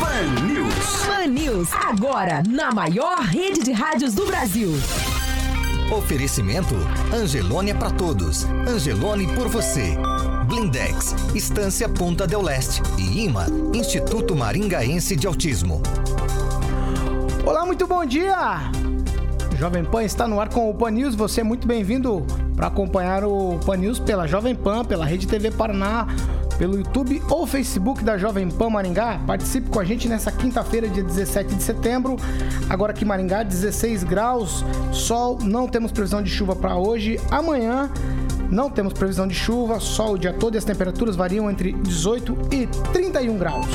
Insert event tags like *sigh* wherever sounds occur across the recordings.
Pan News. Pan News, agora na maior rede de rádios do Brasil. Oferecimento Angelone é para todos. Angelone por você. Blindex, Estância Ponta del Leste e IMA, Instituto Maringaense de Autismo. Olá, muito bom dia! Jovem Pan está no ar com o Pan News. Você é muito bem-vindo para acompanhar o Pan News pela Jovem Pan, pela Rede TV Paraná, pelo YouTube ou Facebook da Jovem Pan Maringá. Participe com a gente nessa quinta-feira, dia 17 de setembro. Agora aqui em Maringá, 16 graus, sol, não temos previsão de chuva para hoje. Amanhã não temos previsão de chuva, sol o dia todo e as temperaturas variam entre 18 e 31 graus.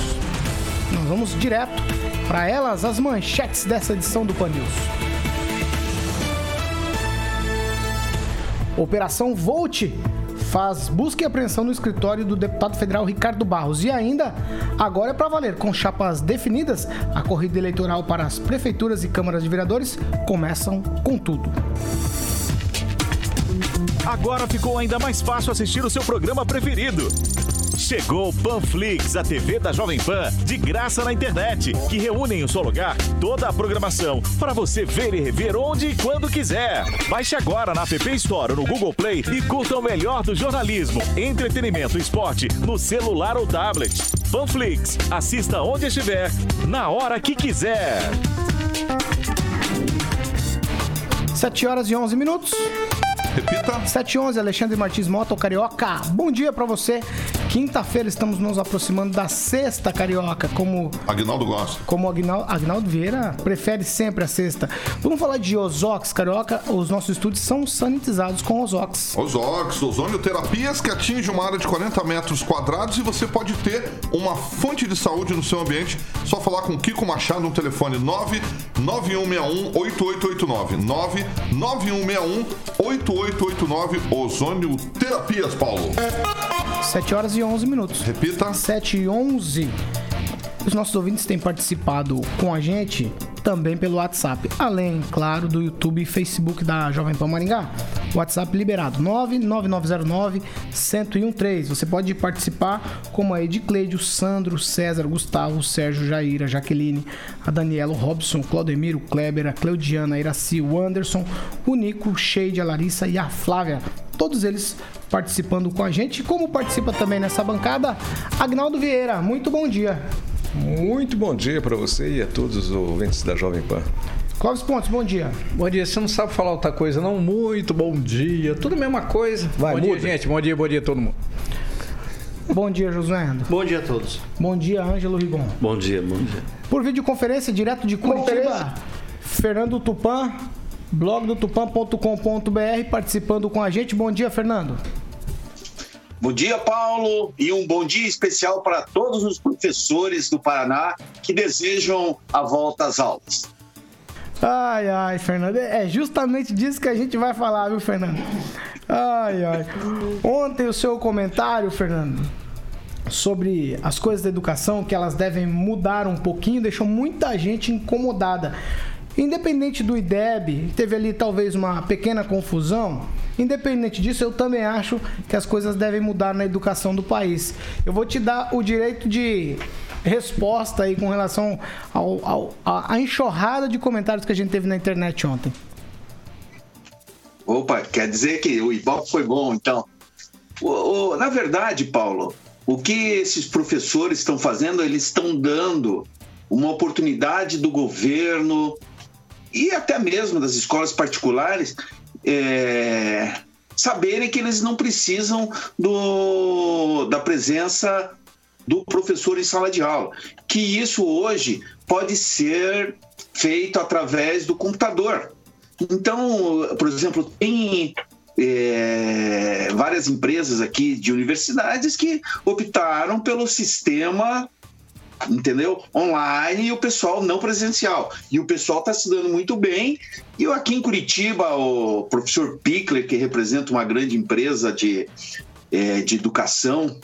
Nós vamos direto para elas, as manchetes dessa edição do Pan News. Operação Volt faz busca e apreensão no escritório do deputado federal Ricardo Barros. E ainda, agora é para valer, com chapas definidas, a corrida eleitoral para as prefeituras e câmaras de vereadores começam com tudo. Agora ficou ainda mais fácil assistir o seu programa preferido. Chegou o Panflix, a TV da Jovem Pan, de graça na internet, que reúne em um só lugar toda a programação para você ver e rever onde e quando quiser. Baixe agora na App Store ou no Google Play e curta o melhor do jornalismo, entretenimento e esporte no celular ou tablet. Panflix, assista onde estiver, na hora que quiser. 7 horas e 11 minutos. Repita. 711, Alexandre Martins Mota, Carioca. Bom dia para você. Quinta-feira estamos nos aproximando da sexta carioca, como. Agnaldo gosta. Como Agnaldo, Agnaldo Vieira prefere sempre a sexta. Vamos falar de Ozox, carioca. Os nossos estúdios são sanitizados com Ozox. Ozox, ozonioterapias que atinge uma área de 40 metros quadrados e você pode ter uma fonte de saúde no seu ambiente. Só falar com Kiko Machado no telefone 99161 8889. 99161 8889. Ozônio Terapias, Paulo. 7 horas e 11 minutos. Repita. 7 e 11. Os nossos ouvintes têm participado com a gente também pelo WhatsApp, além, claro, do YouTube e Facebook da Jovem Pan Maringá. WhatsApp liberado 99909 1013. Você pode participar como a Edicleide, o Sandro, César, Gustavo, Sérgio, Jaira, Jaqueline, a Daniela, o Robson, o Claudemiro, o Kleber, a Cleudiana, a Iraci, o Anderson, o Nico, o Sheide, a Larissa e a Flávia. Todos eles participando com a gente. Como participa também nessa bancada, Agnaldo Vieira. Muito bom dia. Muito bom dia para você e a todos os ouvintes da Jovem Pan. Clóvis Pontes, bom dia. Bom dia. Você não sabe falar outra coisa, não? Muito bom dia. Tudo a mesma coisa. Vai, bom muda. dia, gente. Bom dia, bom dia a todo mundo. Bom dia, Josué. Bom dia a todos. Bom dia, Ângelo Rigon. Bom dia, bom dia. Por videoconferência, direto de Curitiba, Fernando Tupan, blog do tupan.com.br, participando com a gente. Bom dia, Fernando. Bom dia, Paulo, e um bom dia especial para todos os professores do Paraná que desejam a volta às aulas. Ai, ai, Fernando, é justamente disso que a gente vai falar, viu, Fernando? Ai, ai. Ontem o seu comentário, Fernando, sobre as coisas da educação, que elas devem mudar um pouquinho, deixou muita gente incomodada. Independente do IDEB, teve ali talvez uma pequena confusão. Independente disso, eu também acho que as coisas devem mudar na educação do país. Eu vou te dar o direito de resposta aí com relação ao, ao, à enxurrada de comentários que a gente teve na internet ontem. Opa, quer dizer que o Ibope foi bom, então. O, o, na verdade, Paulo, o que esses professores estão fazendo, eles estão dando uma oportunidade do governo e até mesmo das escolas particulares é, saberem que eles não precisam do, da presença do professor em sala de aula, que isso hoje pode ser feito através do computador. Então, por exemplo, tem é, várias empresas aqui de universidades que optaram pelo sistema entendeu? Online e o pessoal não presencial. E o pessoal está se dando muito bem. E eu aqui em Curitiba, o professor Pickler, que representa uma grande empresa de, é, de educação,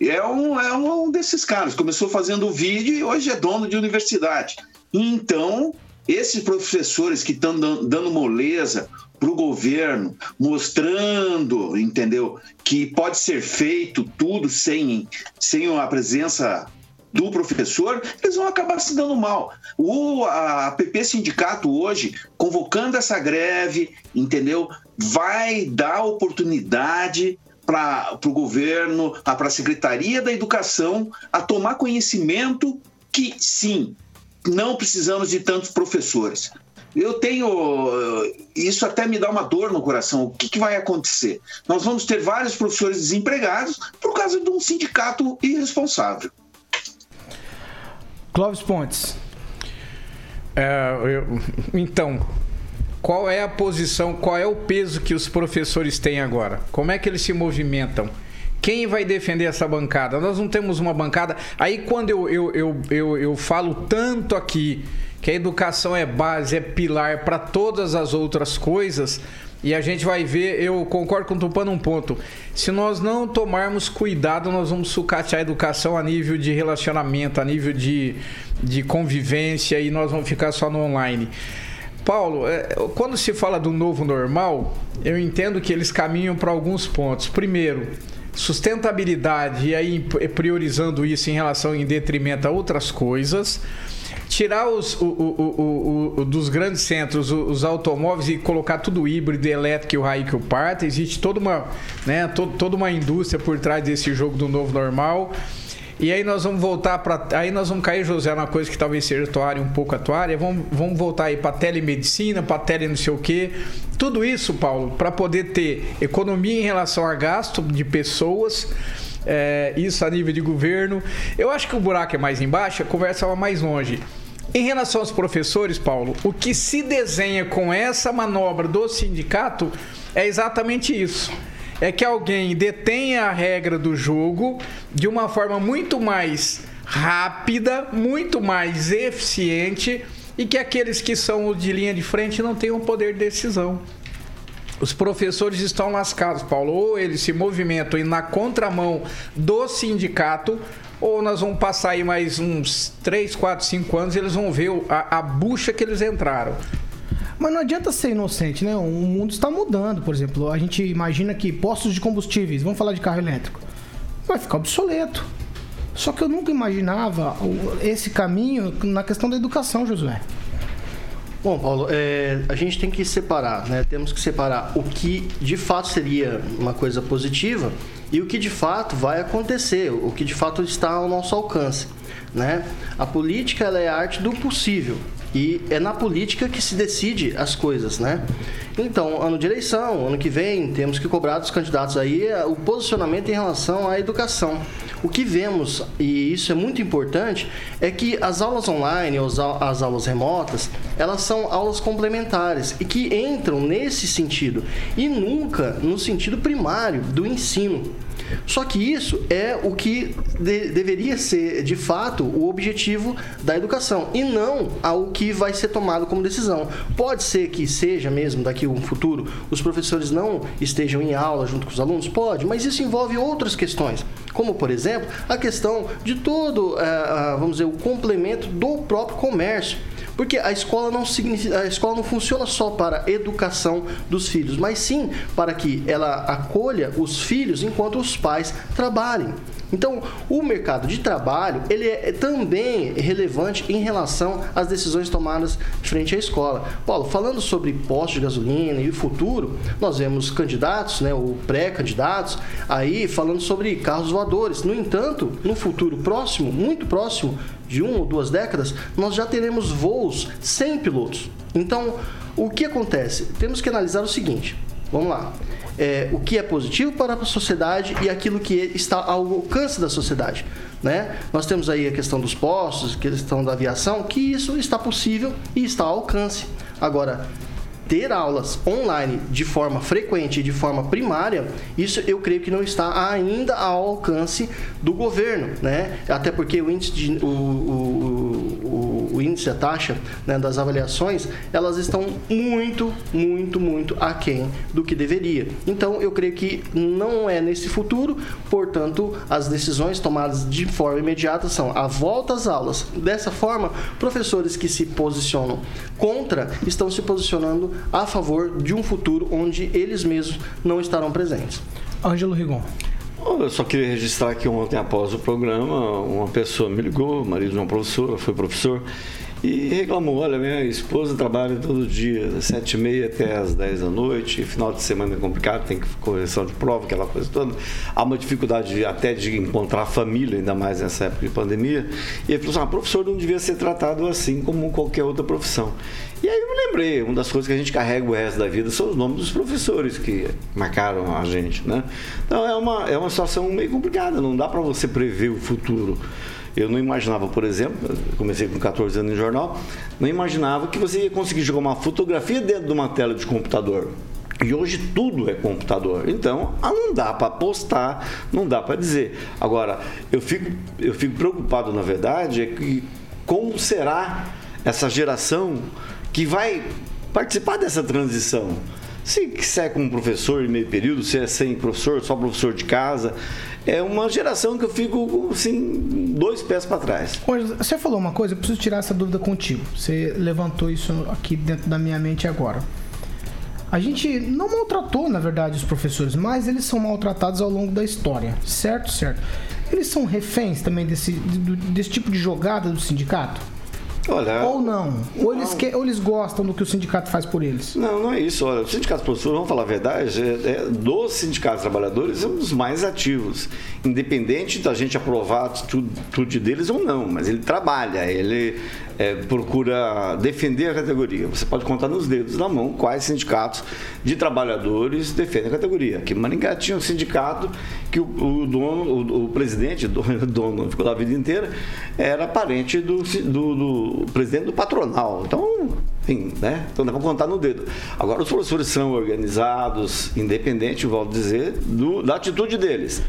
é um, é um desses caras. Começou fazendo vídeo e hoje é dono de universidade. Então, esses professores que estão dando moleza para o governo, mostrando, entendeu, que pode ser feito tudo sem, sem a presença do professor, eles vão acabar se dando mal. O a PP Sindicato hoje, convocando essa greve, entendeu? Vai dar oportunidade para o governo, para a Secretaria da Educação, a tomar conhecimento que, sim, não precisamos de tantos professores. Eu tenho. Isso até me dá uma dor no coração. O que, que, vai acontecer? Nós vamos ter vários professores desempregados por causa de um sindicato irresponsável. Clóvis Pontes. É, eu, então, qual é a posição, qual é o peso que os professores têm agora? Como é que eles se movimentam? Quem vai defender essa bancada? Nós não temos uma bancada. Aí quando eu, eu, eu, eu, eu falo tanto aqui que a educação é base, é pilar para todas as outras coisas, e a gente vai ver, eu concordo com o Tupã num ponto. Se nós não tomarmos cuidado, nós vamos sucatear a educação a nível de relacionamento, a nível de, de convivência e nós vamos ficar só no online. Paulo, é, quando se fala do novo normal, eu entendo que eles caminham para alguns pontos. Primeiro, sustentabilidade, e aí priorizando isso em relação em detrimento a outras coisas tirar os o, o, o, dos grandes centros os automóveis e colocar tudo híbrido, elétrico o raio que o parta. Existe toda uma, né, to, toda uma indústria por trás desse jogo do novo normal. E aí nós vamos voltar para. Aí nós vamos cair, José, numa coisa que talvez seja tua um pouco a tua área. Vamos, vamos voltar aí para telemedicina, para tele não sei o quê. Tudo isso, Paulo, para poder ter economia em relação a gasto de pessoas é, isso a nível de governo. Eu acho que o buraco é mais embaixo, a conversa vai mais longe. Em relação aos professores, Paulo, o que se desenha com essa manobra do sindicato é exatamente isso. É que alguém detenha a regra do jogo de uma forma muito mais rápida, muito mais eficiente e que aqueles que são de linha de frente não tenham poder de decisão os professores estão lascados, Paulo. Ou eles se movimentam na contramão do sindicato, ou nós vamos passar aí mais uns 3, 4, 5 anos e eles vão ver a, a bucha que eles entraram. Mas não adianta ser inocente, né? O mundo está mudando, por exemplo. A gente imagina que postos de combustíveis, vamos falar de carro elétrico, vai ficar obsoleto. Só que eu nunca imaginava esse caminho na questão da educação, Josué. Bom, Paulo, é, a gente tem que separar, né? Temos que separar o que de fato seria uma coisa positiva e o que de fato vai acontecer, o que de fato está ao nosso alcance, né? A política ela é a arte do possível e é na política que se decide as coisas, né? Então, ano de eleição, ano que vem, temos que cobrar dos candidatos aí é, o posicionamento em relação à educação. O que vemos, e isso é muito importante, é que as aulas online as aulas remotas, elas são aulas complementares e que entram nesse sentido e nunca no sentido primário do ensino. Só que isso é o que de, deveria ser, de fato, o objetivo da educação e não ao que vai ser tomado como decisão. Pode ser que seja mesmo daqui a um futuro os professores não estejam em aula junto com os alunos? Pode, mas isso envolve outras questões, como por exemplo a questão de todo, eh, vamos dizer, o complemento do próprio comércio. Porque a escola não significa, a escola não funciona só para a educação dos filhos, mas sim para que ela acolha os filhos enquanto os pais trabalhem. Então, o mercado de trabalho ele é também relevante em relação às decisões tomadas frente à escola. Paulo, falando sobre postos de gasolina e o futuro, nós vemos candidatos, né, ou pré-candidatos, aí falando sobre carros voadores. No entanto, no futuro próximo, muito próximo, de uma ou duas décadas, nós já teremos voos sem pilotos. Então, o que acontece? Temos que analisar o seguinte: vamos lá. É, o que é positivo para a sociedade e aquilo que está ao alcance da sociedade. Né? Nós temos aí a questão dos postos, a questão da aviação, que isso está possível e está ao alcance. Agora, ter aulas online de forma frequente e de forma primária, isso eu creio que não está ainda ao alcance do governo, né? Até porque o índice, de, o, o, o, índice a taxa né, das avaliações, elas estão muito, muito, muito aquém do que deveria. Então, eu creio que não é nesse futuro, portanto, as decisões tomadas de forma imediata são a volta às aulas. Dessa forma, professores que se posicionam contra estão se posicionando a favor de um futuro onde eles mesmos não estarão presentes. Ângelo Rigon. Eu só queria registrar que ontem, após o programa, uma pessoa me ligou, marido de uma professora, foi professor, e reclamou: olha, minha esposa trabalha todo dia, das sete e meia até as dez da noite, final de semana é complicado, tem correção de prova, aquela coisa toda. Há uma dificuldade até de encontrar família, ainda mais nessa época de pandemia. E ele falou assim: ah, professor não devia ser tratado assim como qualquer outra profissão. E aí eu me lembrei, uma das coisas que a gente carrega o resto da vida são os nomes dos professores que marcaram a gente, né? Então é uma, é uma situação meio complicada, não dá para você prever o futuro. Eu não imaginava, por exemplo, comecei com 14 anos em jornal, não imaginava que você ia conseguir jogar uma fotografia dentro de uma tela de computador. E hoje tudo é computador. Então, ah, não dá para postar, não dá para dizer. Agora, eu fico, eu fico preocupado, na verdade, é que como será essa geração que vai participar dessa transição. Se quiser como professor em meio período, se é sem professor, só professor de casa, é uma geração que eu fico assim, dois pés para trás. Você falou uma coisa, eu preciso tirar essa dúvida contigo. Você levantou isso aqui dentro da minha mente agora. A gente não maltratou, na verdade, os professores, mas eles são maltratados ao longo da história, certo? Certo. Eles são reféns também desse, desse tipo de jogada do sindicato? Olha, ou não? Ou eles, que, ou eles gostam do que o sindicato faz por eles? Não, não é isso. Olha, o sindicato professores, vamos falar a verdade, é, é, dos sindicatos trabalhadores é um dos mais ativos. Independente da gente aprovar a atitude deles ou não, mas ele trabalha, ele é, procura defender a categoria. Você pode contar nos dedos da mão quais sindicatos de trabalhadores defendem a categoria. Aqui em Maringá tinha um sindicato que o, o dono, o, o presidente, *laughs* dono, dono, ficou lá a vida inteira, era parente do, do, do presidente do patronal. Então, enfim, né? Então dá para contar no dedo. Agora, os professores são organizados, independente, volto a dizer, do, da atitude deles.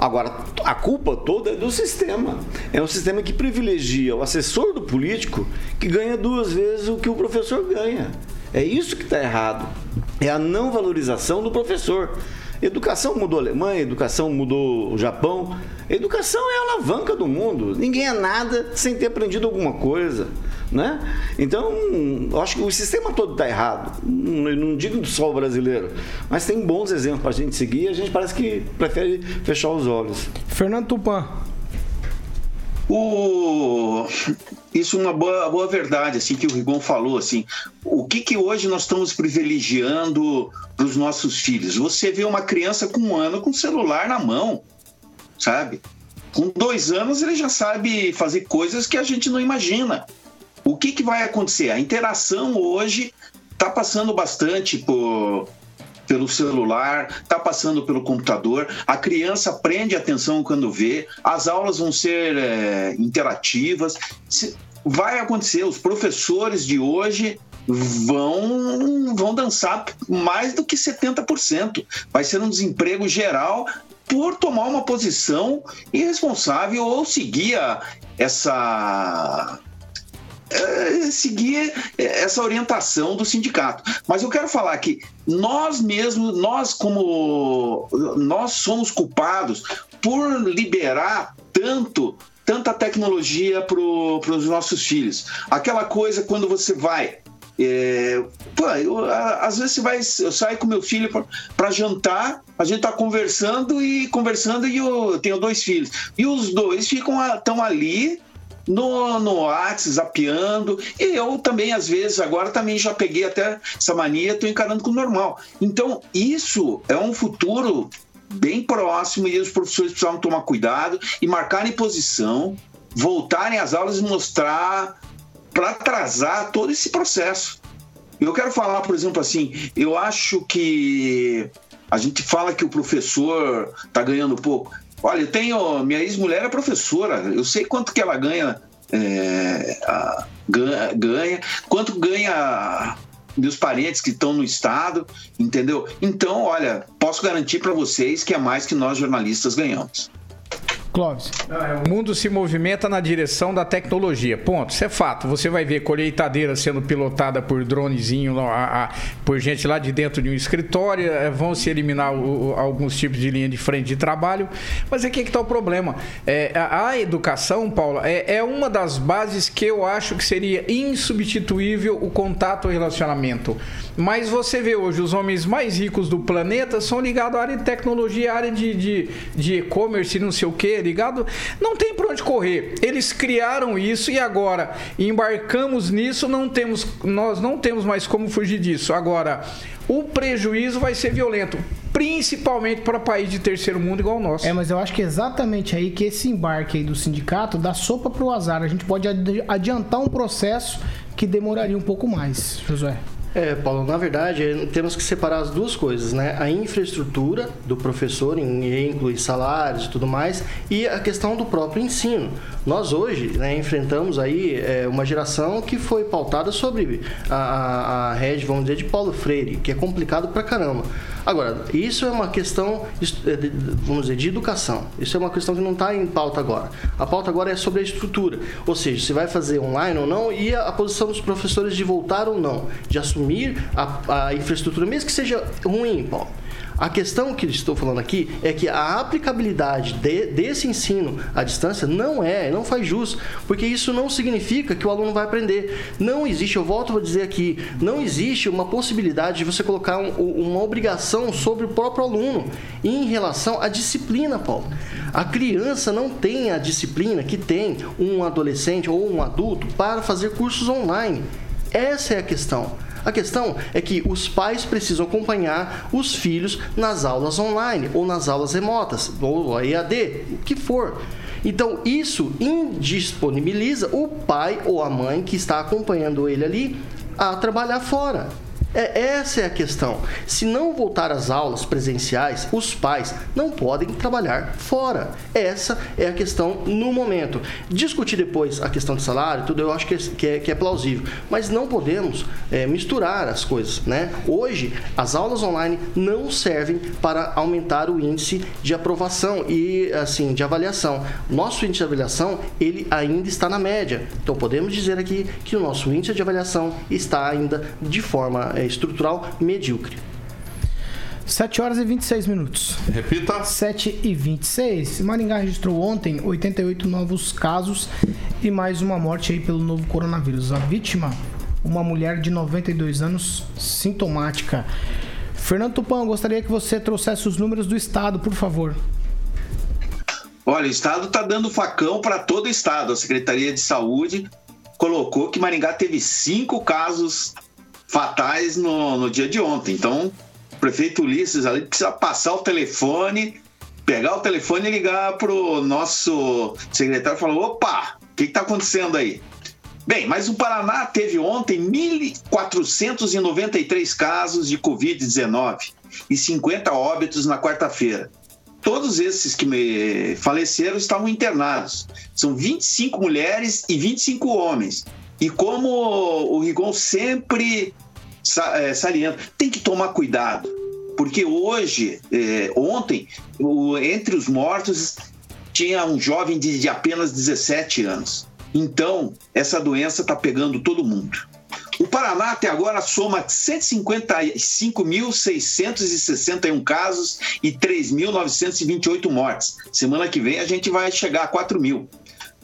Agora, a culpa toda é do sistema. É um sistema que privilegia o assessor do político que ganha duas vezes o que o professor ganha. É isso que está errado. É a não valorização do professor. Educação mudou a Alemanha, educação mudou o Japão. Educação é a alavanca do mundo. Ninguém é nada sem ter aprendido alguma coisa. Né? Então, acho que o sistema todo está errado. Não, não digo só o brasileiro, mas tem bons exemplos para a gente seguir e a gente parece que prefere fechar os olhos. Fernando Tupan. O... Isso é uma boa, boa verdade, assim, que o Rigon falou, assim, o que que hoje nós estamos privilegiando para os nossos filhos? Você vê uma criança com um ano com celular na mão, sabe? Com dois anos ele já sabe fazer coisas que a gente não imagina. O que, que vai acontecer? A interação hoje está passando bastante por, pelo celular, está passando pelo computador, a criança prende atenção quando vê, as aulas vão ser é, interativas. Vai acontecer, os professores de hoje vão, vão dançar mais do que 70%. Vai ser um desemprego geral por tomar uma posição irresponsável ou seguir essa é, seguir essa orientação do sindicato. Mas eu quero falar que nós mesmos, nós como nós somos culpados por liberar tanto tanta tecnologia para os nossos filhos. Aquela coisa quando você vai é, pô, eu, às vezes você vai, eu saio com meu filho para jantar, a gente tá conversando e conversando e eu tenho dois filhos e os dois ficam estão ali no, no WhatsApp. E eu também, às vezes, agora também já peguei até essa mania, estou encarando como normal. Então, isso é um futuro bem próximo e os professores precisavam tomar cuidado e marcarem posição, voltarem às aulas e mostrar para atrasar todo esse processo. Eu quero falar, por exemplo, assim, eu acho que a gente fala que o professor está ganhando pouco. Olha, eu tenho. Minha ex-mulher é professora, eu sei quanto que ela ganha. É, a, ganha, ganha, quanto ganha meus parentes que estão no estado, entendeu? Então, olha, posso garantir para vocês que é mais que nós jornalistas ganhamos. Clóvis. O mundo se movimenta na direção da tecnologia. Ponto. Isso é fato. Você vai ver colheitadeira sendo pilotada por dronezinho, a, a, por gente lá de dentro de um escritório. É, vão se eliminar o, alguns tipos de linha de frente de trabalho. Mas aqui é que está o problema. É, a, a, educação, Paula, é, é uma das bases que eu acho que seria insubstituível o contato e relacionamento. Mas você vê hoje os homens mais ricos do planeta são ligados à área de tecnologia, à área de e-commerce, de, de não sei o ligado? Não tem para onde correr. Eles criaram isso e agora embarcamos nisso, não temos, nós não temos mais como fugir disso. Agora, o prejuízo vai ser violento, principalmente para país de terceiro mundo igual o nosso. É, mas eu acho que é exatamente aí que esse embarque aí do sindicato dá sopa para o azar. A gente pode adiantar um processo que demoraria um pouco mais, Josué. É, Paulo, na verdade, temos que separar as duas coisas, né? A infraestrutura do professor, inclui salários e tudo mais, e a questão do próprio ensino. Nós hoje né, enfrentamos aí é, uma geração que foi pautada sobre a, a, a rede, vamos dizer, de Paulo Freire, que é complicado pra caramba. Agora, isso é uma questão, é, vamos dizer, de educação. Isso é uma questão que não está em pauta agora. A pauta agora é sobre a estrutura, ou seja, se vai fazer online ou não e a, posição dos professores de voltar ou não, de assumir a, a infraestrutura, mesmo que seja ruim, Paulo. A questão que estou falando aqui é que a aplicabilidade de, desse ensino à distância não é, não faz jus, porque isso não significa que o aluno vai aprender. Não existe, eu volto a dizer aqui, não existe uma possibilidade de você colocar um, uma obrigação sobre o próprio aluno em relação à disciplina, Paulo. A criança não tem a disciplina que tem um adolescente ou um adulto para fazer cursos online. Essa é a questão. A questão é que os pais precisam acompanhar os filhos nas aulas online ou nas aulas remotas, ou EAD, o que for. Então, isso indisponibiliza o pai ou a mãe que está acompanhando ele ali a trabalhar fora. É, essa é a questão. Se não voltar às aulas presenciais, os pais não podem trabalhar fora. Essa é a questão no momento. Discutir depois a questão de salário, tudo, eu acho que é, que é, que é plausível. Mas não podemos é, misturar as coisas. Né? Hoje, as aulas online não servem para aumentar o índice de aprovação e assim de avaliação. Nosso índice de avaliação ele ainda está na média. Então podemos dizer aqui que o nosso índice de avaliação está ainda de forma é, estrutural medíocre. 7 horas e 26 minutos. Repita. 7 e 26. Maringá registrou ontem 88 novos casos e mais uma morte aí pelo novo coronavírus. A vítima, uma mulher de 92 anos, sintomática. Fernando Tupan, gostaria que você trouxesse os números do estado, por favor. Olha, o estado está dando facão para todo o estado. A Secretaria de Saúde colocou que Maringá teve cinco casos fatais no, no dia de ontem. Então, o prefeito Ulisses ali precisa passar o telefone, pegar o telefone e ligar para o nosso secretário e falar: opa, o que está acontecendo aí? Bem, mas o Paraná teve ontem 1.493 casos de Covid-19 e 50 óbitos na quarta-feira. Todos esses que faleceram estavam internados. São 25 mulheres e 25 homens. E como o Rigon sempre é, salienta, tem que tomar cuidado, porque hoje, é, ontem, entre os mortos tinha um jovem de, de apenas 17 anos. Então, essa doença está pegando todo mundo. O Paraná até agora soma 155.661 casos e 3.928 mortes. Semana que vem a gente vai chegar a 4 mil.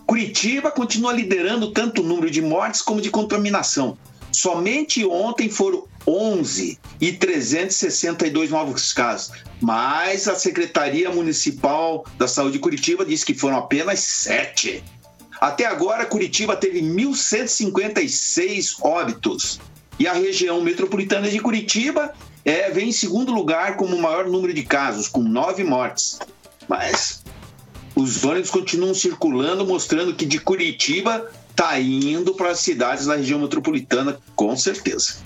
Curitiba continua liderando tanto o número de mortes como de contaminação. Somente ontem foram 11 e 362 novos casos. Mas a Secretaria Municipal da Saúde de Curitiba disse que foram apenas 7. Até agora, Curitiba teve 1.156 óbitos. E a região metropolitana de Curitiba é, vem em segundo lugar como o maior número de casos, com nove mortes. Mas os ônibus continuam circulando, mostrando que de Curitiba está indo para as cidades da região metropolitana, com certeza.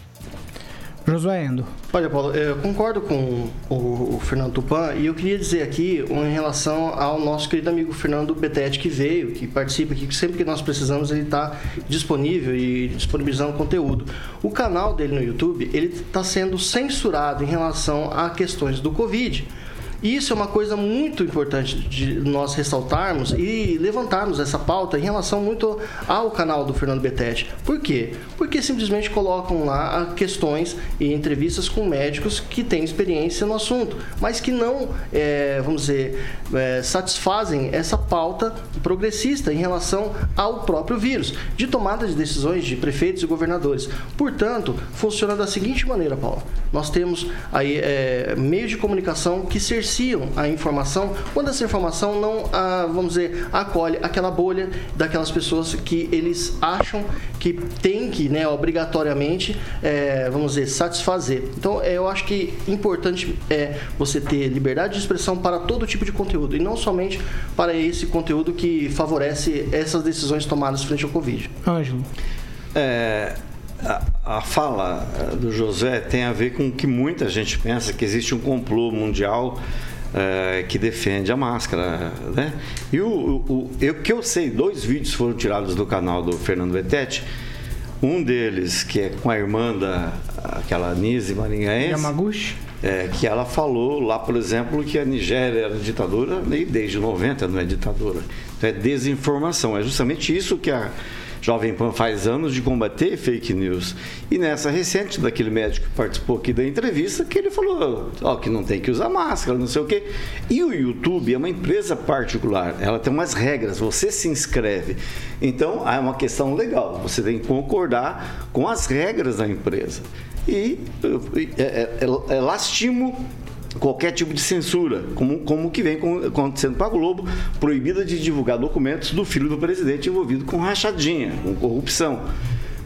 Josué Endo. Olha, Paulo, eu concordo com o, Fernando Tupan e eu queria dizer aqui em relação ao nosso querido amigo Fernando Betete que veio, que participa aqui, que sempre que nós precisamos ele está disponível e disponibilizando conteúdo. O canal dele no YouTube, ele está sendo censurado em relação a questões do Covid. Isso é uma coisa muito importante de nós ressaltarmos e levantarmos essa pauta em relação muito ao canal do Fernando Betete. Por quê? Porque simplesmente colocam lá questões e entrevistas com médicos que têm experiência no assunto, mas que não, é, vamos dizer, é, satisfazem essa pauta progressista em relação ao próprio vírus, de tomada de decisões de prefeitos e governadores. Portanto, funciona da seguinte maneira, Paulo. Nós temos aí é, meios de comunicação que cercam a informação quando essa informação não, ah, vamos dizer, acolhe aquela bolha daquelas pessoas que eles acham que tem que, né, obrigatoriamente, é, vamos dizer, satisfazer. Então, é, eu acho que importante é você ter liberdade de expressão para todo tipo de conteúdo e não somente para esse conteúdo que favorece essas decisões tomadas frente ao Covid. Ângelo. É, a, a, fala do José tem a ver com o que muita gente pensa que existe um complô mundial é, que defende a máscara, né? E o, o, o que eu sei, dois vídeos foram tirados do canal do Fernando Betete. Um deles, que é com a irmã da aquela Nise Maringaense. Yamaguchi. É, que ela falou lá, por exemplo, que a Nigéria era ditadura e desde 90 não é ditadura. Então é desinformação. É justamente isso que a Jovem Pan faz anos de combater fake news. E nessa recente, daquele médico que participou aqui da entrevista, que ele falou ó, que não tem que usar máscara, não sei o quê. E o YouTube é uma empresa particular, ela tem umas regras, você se inscreve. Então, é uma questão legal, você tem que concordar com as regras da empresa. E é, é, é, é lastimo qualquer tipo de censura, como, como que vem acontecendo para a Globo, proibida de divulgar documentos do filho do presidente envolvido com rachadinha, com corrupção.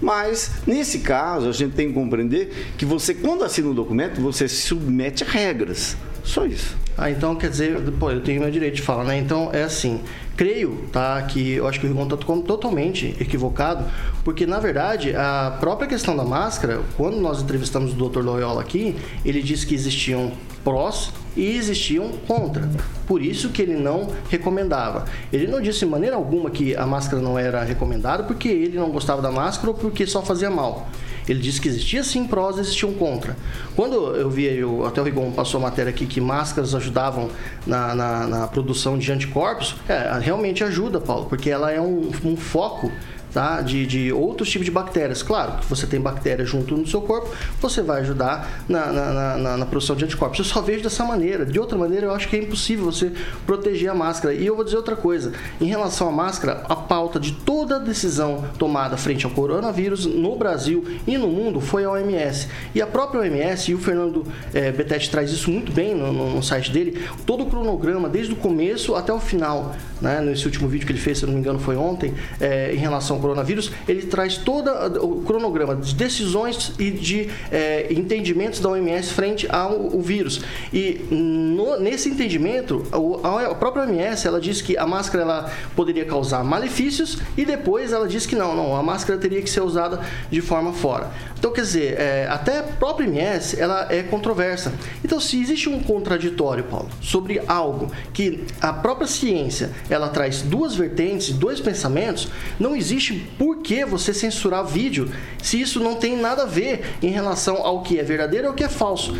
Mas, nesse caso, a gente tem que compreender que você, quando assina um documento, você se submete a regras. Só isso. Ah, então quer dizer, pô, eu tenho meu direito de falar, né? Então é assim, creio, tá, que eu acho que o Rigon está totalmente equivocado, porque na verdade a própria questão da máscara, quando nós entrevistamos o Dr. Loyola aqui, ele disse que existiam prós e existiam contra. Por isso que ele não recomendava. Ele não disse de maneira alguma que a máscara não era recomendada porque ele não gostava da máscara ou porque só fazia mal. Ele disse que existia sim prós e existiam contra. Quando eu vi, eu, até o Rigon passou a matéria aqui, que máscaras ajudavam na, na, na produção de anticorpos, é, realmente ajuda, Paulo, porque ela é um, um foco tá? de, de outros tipos de bactérias. Claro que você tem bactérias junto no seu corpo, você vai ajudar na, na, na, na, produção de anticorpos. Eu só vejo dessa maneira. De outra maneira, eu acho que é impossível você proteger a máscara. E eu vou dizer outra coisa. Em relação à máscara, a pauta de toda a decisão tomada frente ao coronavírus no Brasil e no mundo foi a OMS. E a própria OMS, e o Fernando é, Betete traz isso muito bem no, no, no site dele, todo o cronograma, desde o começo até o final, né, nesse último vídeo que ele fez, se não me engano, foi ontem, é, em relação coronavírus, ele traz todo o cronograma de decisões e de é, entendimentos da OMS frente ao, vírus. E no, nesse entendimento, a, a própria OMS ela diz que a máscara ela poderia causar malefícios e depois ela diz que não, não, a máscara teria que ser usada de forma fora. Então, quer dizer, é, até a própria MS ela é controversa. Então, se existe um contraditório, Paulo, sobre algo que a própria ciência ela traz duas vertentes, dois pensamentos, não existe por que você censurar vídeo se isso não tem nada a ver em relação ao que é verdadeiro e ao que é falso.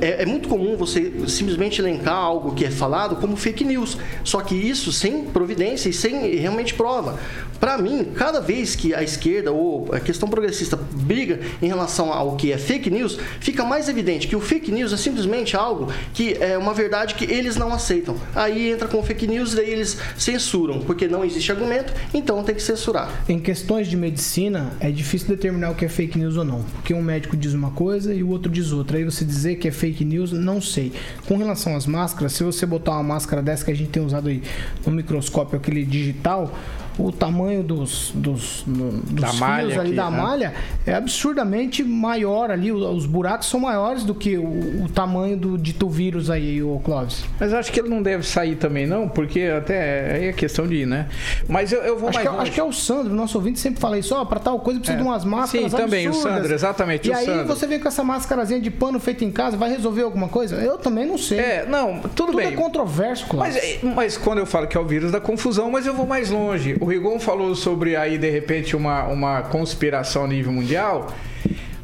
É, é muito comum você simplesmente elencar algo que é falado como fake news, só que isso sem providência e sem realmente prova. Para mim, cada vez que a esquerda ou a questão progressista briga em relação ao que é fake news, fica mais evidente que o fake news é simplesmente algo que é uma verdade que eles não aceitam. Aí entra com fake news daí eles censuram, porque não existe argumento, então tem que censurar. Em questões de medicina, é difícil determinar o que é fake news ou não, porque um médico diz uma coisa e o outro diz outra. Aí você dizer que é fake news, não sei. Com relação às máscaras, se você botar uma máscara dessa que a gente tem usado aí no microscópio, aquele digital, o tamanho dos, dos, dos Da fios malha ali aqui, da né? malha é absurdamente maior ali. Os buracos são maiores do que o, o tamanho do dito vírus aí, o Clóvis. Mas acho que ele não deve sair também, não, porque até aí é questão de ir, né? Mas eu, eu vou Acho mais que, é, longe. acho que é o Sandro, nosso ouvinte sempre fala isso, ó, pra tal coisa precisa É. de umas máscaras Sim, também, o. Sandro, exatamente, E aí Sandro. você vem com essa máscarazinha de pano feita em casa, vai resolver alguma coisa? Eu também não sei. É, não, tudo, Tudo bem. é controverso, Clóvis. Mas, mas quando eu falo que é o vírus da confusão, mas eu vou mais longe. O Rigon falou sobre aí, de repente, uma, uma conspiração a nível mundial.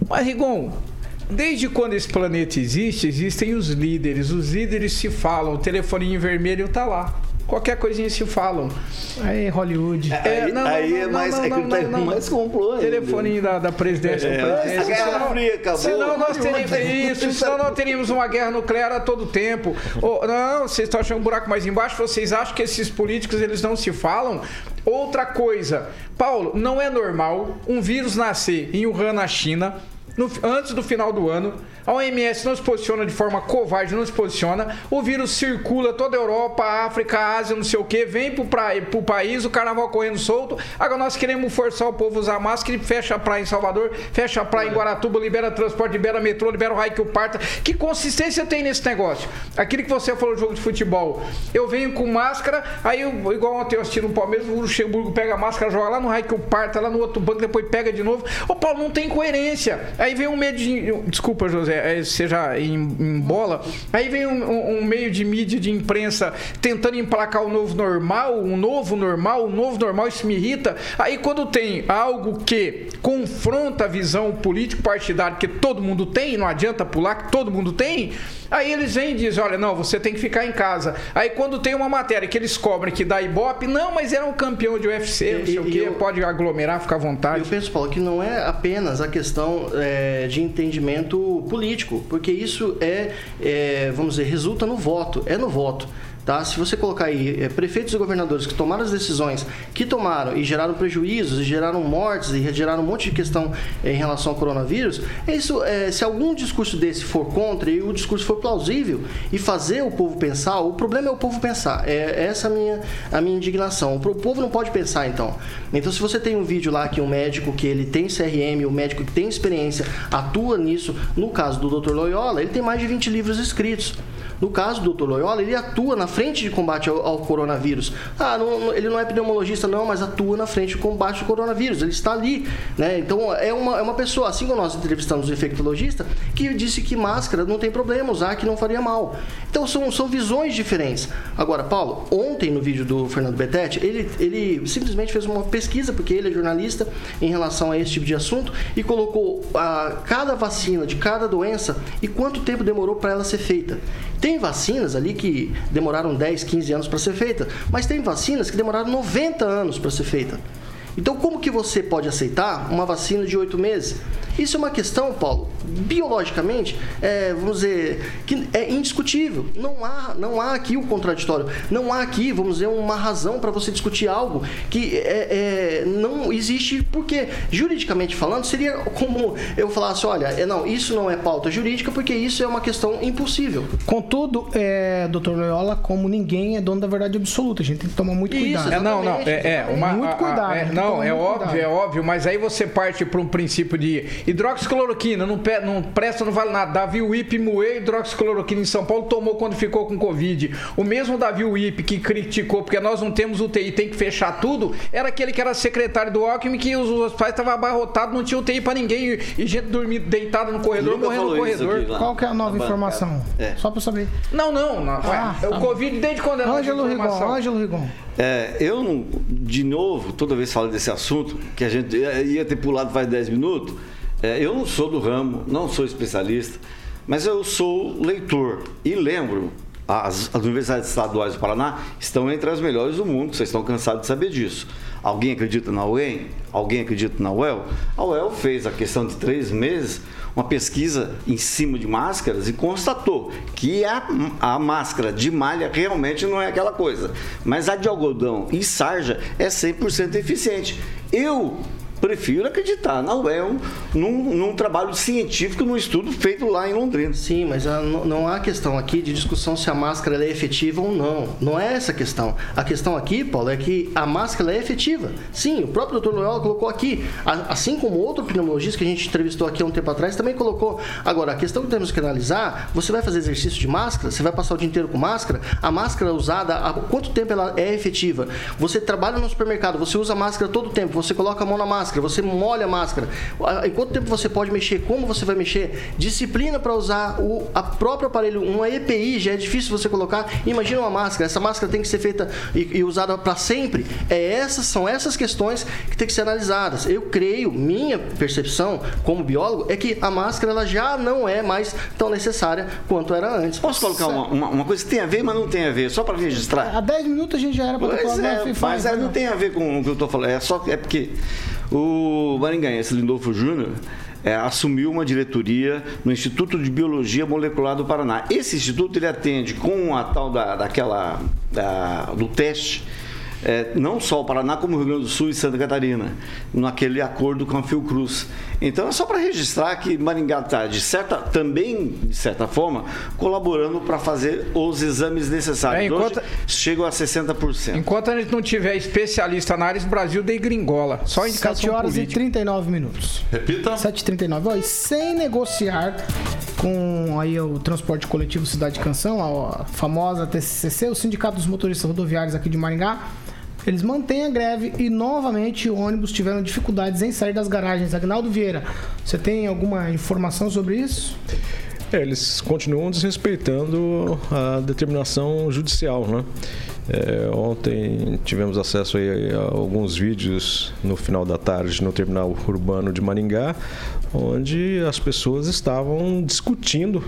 Mas, Rigon, desde quando esse planeta existe, existem os líderes. Os líderes se falam, o telefoninho vermelho tá lá. Qualquer coisinha se falam. Aí, Hollywood. Aí, aí é mais, é que tá mais complô ainda. Telefoninho da, da presidência. É, do presidente. a Guerra Senão- Fria acabou. Senão nós teríamos isso, senão nós teríamos uma guerra nuclear a todo tempo. Ô, não, vocês estão achando um buraco mais embaixo, vocês acham que esses políticos eles não se falam? Outra coisa, Paulo, não é normal um vírus nascer em Wuhan, na China, no- antes do final do ano. A OMS não se posiciona de forma covarde, não se posiciona. O vírus circula toda a Europa, África, Ásia, não sei o que, vem pro, pra, pro país, o carnaval correndo solto. Agora nós queremos forçar o povo a usar máscara e fecha a praia em Salvador, fecha a praia em Guaratuba, libera transporte, libera metrô, libera o raio que o parta. Que consistência tem nesse negócio? Aquilo que você falou jogo de futebol. Eu venho com máscara, aí eu, igual ontem eu assisti no Palmeiras, o Luxemburgo pega a máscara, joga lá no raio que o parta, lá no outro banco, depois pega de novo. Ô Paulo, não tem coerência. Aí vem um meio de. Desculpa, José, é, seja em, em bola. Aí vem um, um- meio de mídia de imprensa tentando emplacar o novo normal, um novo normal, um novo normal, isso me irrita. Aí quando tem algo que confronta a visão político-partidária que todo mundo tem, não adianta pular que todo mundo tem, aí eles vêm e dizem, olha, não, você tem que ficar em casa. Aí quando tem uma matéria que eles cobrem que dá ibope, não, mas era um campeão de UFC, não sei E- o quê, eu- pode aglomerar, ficar à vontade. Eu penso, Paulo, que não é apenas a questão é, de entendimento político, porque isso é, é, vamos dizer, resulta no voto, é no voto. Tá? Se você colocar aí é, prefeitos e governadores que tomaram as decisões que tomaram e geraram prejuízos, e geraram mortes, e geraram um monte de questão é, em relação ao coronavírus, isso, é, se algum discurso desse for contra e o discurso for plausível e fazer o povo pensar, o problema é o povo pensar. É essa a minha, a minha indignação. O povo não pode pensar, então. Então, se você tem um vídeo lá que um médico que ele tem CRM, um médico que tem experiência, atua nisso, no caso do Dr. Loyola, ele tem mais de 20 livros escritos. No caso do Dr. Loyola, ele atua na frente de combate ao, ao coronavírus. Ah, não- ele não é pneumologista, não, mas atua na frente de combate ao coronavírus. Ele está ali, né? Então, é uma, é uma pessoa, assim como nós entrevistamos o infectologista, que disse que máscara não tem problema usar, que não faria mal. Então, são, são visões diferentes. Agora, Paulo, ontem no vídeo do Fernando Betete, ele, ele simplesmente fez uma pesquisa, porque ele é jornalista, em relação a esse tipo de assunto, e colocou a, cada vacina de cada doença e quanto tempo demorou para ela ser feita. Tem vacinas ali que demoraram 10, 15 anos para ser feita, mas tem vacinas que demoraram 90 anos para ser feita. Então, como que você pode aceitar uma vacina de oito meses? Isso é uma questão, Paulo, biologicamente, é, vamos dizer, que é indiscutível. Não há, não há aqui o contraditório. Não há aqui, vamos dizer, uma razão para você discutir algo que é, é, não existe, porque, juridicamente falando, seria como eu falasse: olha, é, não, isso não é pauta jurídica, porque isso é uma questão impossível. Contudo, é, Dr. Loyola, como ninguém é dono da verdade absoluta, a gente tem que tomar muito Isso, cuidado. É, não, não, é, é uma, Muito a- a- cuidado, é, não, tomar é muito óbvio, cuidado. é óbvio, mas aí você parte para um princípio de hidroxicloroquina, não, pe- não presta, não vale nada. Davi Wip moeu hidroxicloroquina em São Paulo, tomou quando ficou com Covid. O mesmo Davi Wip que criticou, porque nós não temos UTI, tem que fechar tudo, era aquele que era secretário do Alckmin, que os hospitais estavam abarrotados, não tinha UTI para ninguém, e, e gente dormindo deitada no corredor, Nunca morrendo no corredor. aqui. Qual que é a nova Na bancada. informação? É. Só pra saber. Não, não, não. Ah, ué, tá o Covid desde quando era Ângelo Rigon? Ângelo Rigon. É, eu não, de novo, toda vez falo desse assunto, que a gente ia ter pulado faz 10 minutos, é, eu não sou do ramo, não sou especialista, mas eu sou leitor e lembro, as, as universidades estaduais do Paraná estão entre as melhores do mundo, vocês estão cansados de saber disso. Alguém acredita na UEM? Alguém acredita na UEL? A UEL fez a questão de três meses uma pesquisa em cima de máscaras e constatou que a, a máscara de malha realmente não é aquela coisa. Mas a de algodão e sarja é 100% eficiente. Eu prefiro acreditar na UEL num, num trabalho científico, num estudo feito lá em Londrina. Sim, mas não, não há questão aqui de discussão se a máscara é efetiva ou não. Não é essa a questão. A questão aqui, Paulo, é que a máscara é efetiva. Sim, o próprio Dr. Loyola colocou aqui, assim como outro pneumologista que a gente entrevistou aqui há um tempo atrás também colocou. Agora, a questão que temos que analisar, você vai fazer exercício de máscara, você vai passar o dia inteiro com máscara, a máscara usada, há quanto tempo ela é efetiva? Você trabalha no supermercado, você usa máscara todo o tempo, você coloca a mão na máscara, você molha a máscara. Em quanto tempo você pode mexer? Como você vai mexer? Disciplina para usar o a próprio aparelho, uma EPI já é difícil você colocar. Imagina uma máscara, essa máscara tem que ser feita e, e usada para sempre. É essas são essas questões que tem que ser analisadas. Eu creio, minha percepção como biólogo é que a máscara ela já não é mais tão necessária quanto era antes. Posso colocar uma, uma, uma coisa que tem a ver, mas não tem a ver, só para registrar? Há 10 minutos a gente já era pra ter Pois falado é, mas aí não tem a ver com o que eu estou falando. É só é porque o Maringaense Lindolfo Júnior é, assumiu uma diretoria no Instituto de Biologia Molecular do Paraná. Esse instituto ele atende com a tal da, daquela da- do teste. é, não só o Paraná, como o Rio Grande do Sul e Santa Catarina, naquele acordo com a Fiocruz. Então é só para registrar que Maringá está, de certa, também, de certa forma, colaborando para fazer os exames necessários. É, enquanto- Hoje chegam a 60%. Enquanto a gente não tiver especialista na área, esse Brasil de gringola. Só indicação 7 horas política. e 39 minutos. Repita. 7h39. Ó, e sem negociar com aí o transporte coletivo Cidade Canção, a, famosa TCCC, o Sindicato dos Motoristas Rodoviários aqui de Maringá, eles mantêm a greve e novamente ônibus tiveram dificuldades em sair das garagens. Agnaldo Vieira, você tem alguma informação sobre isso? É, eles continuam desrespeitando a determinação judicial, né? É, ontem tivemos acesso a alguns vídeos no final da tarde no terminal urbano de Maringá, onde as pessoas estavam discutindo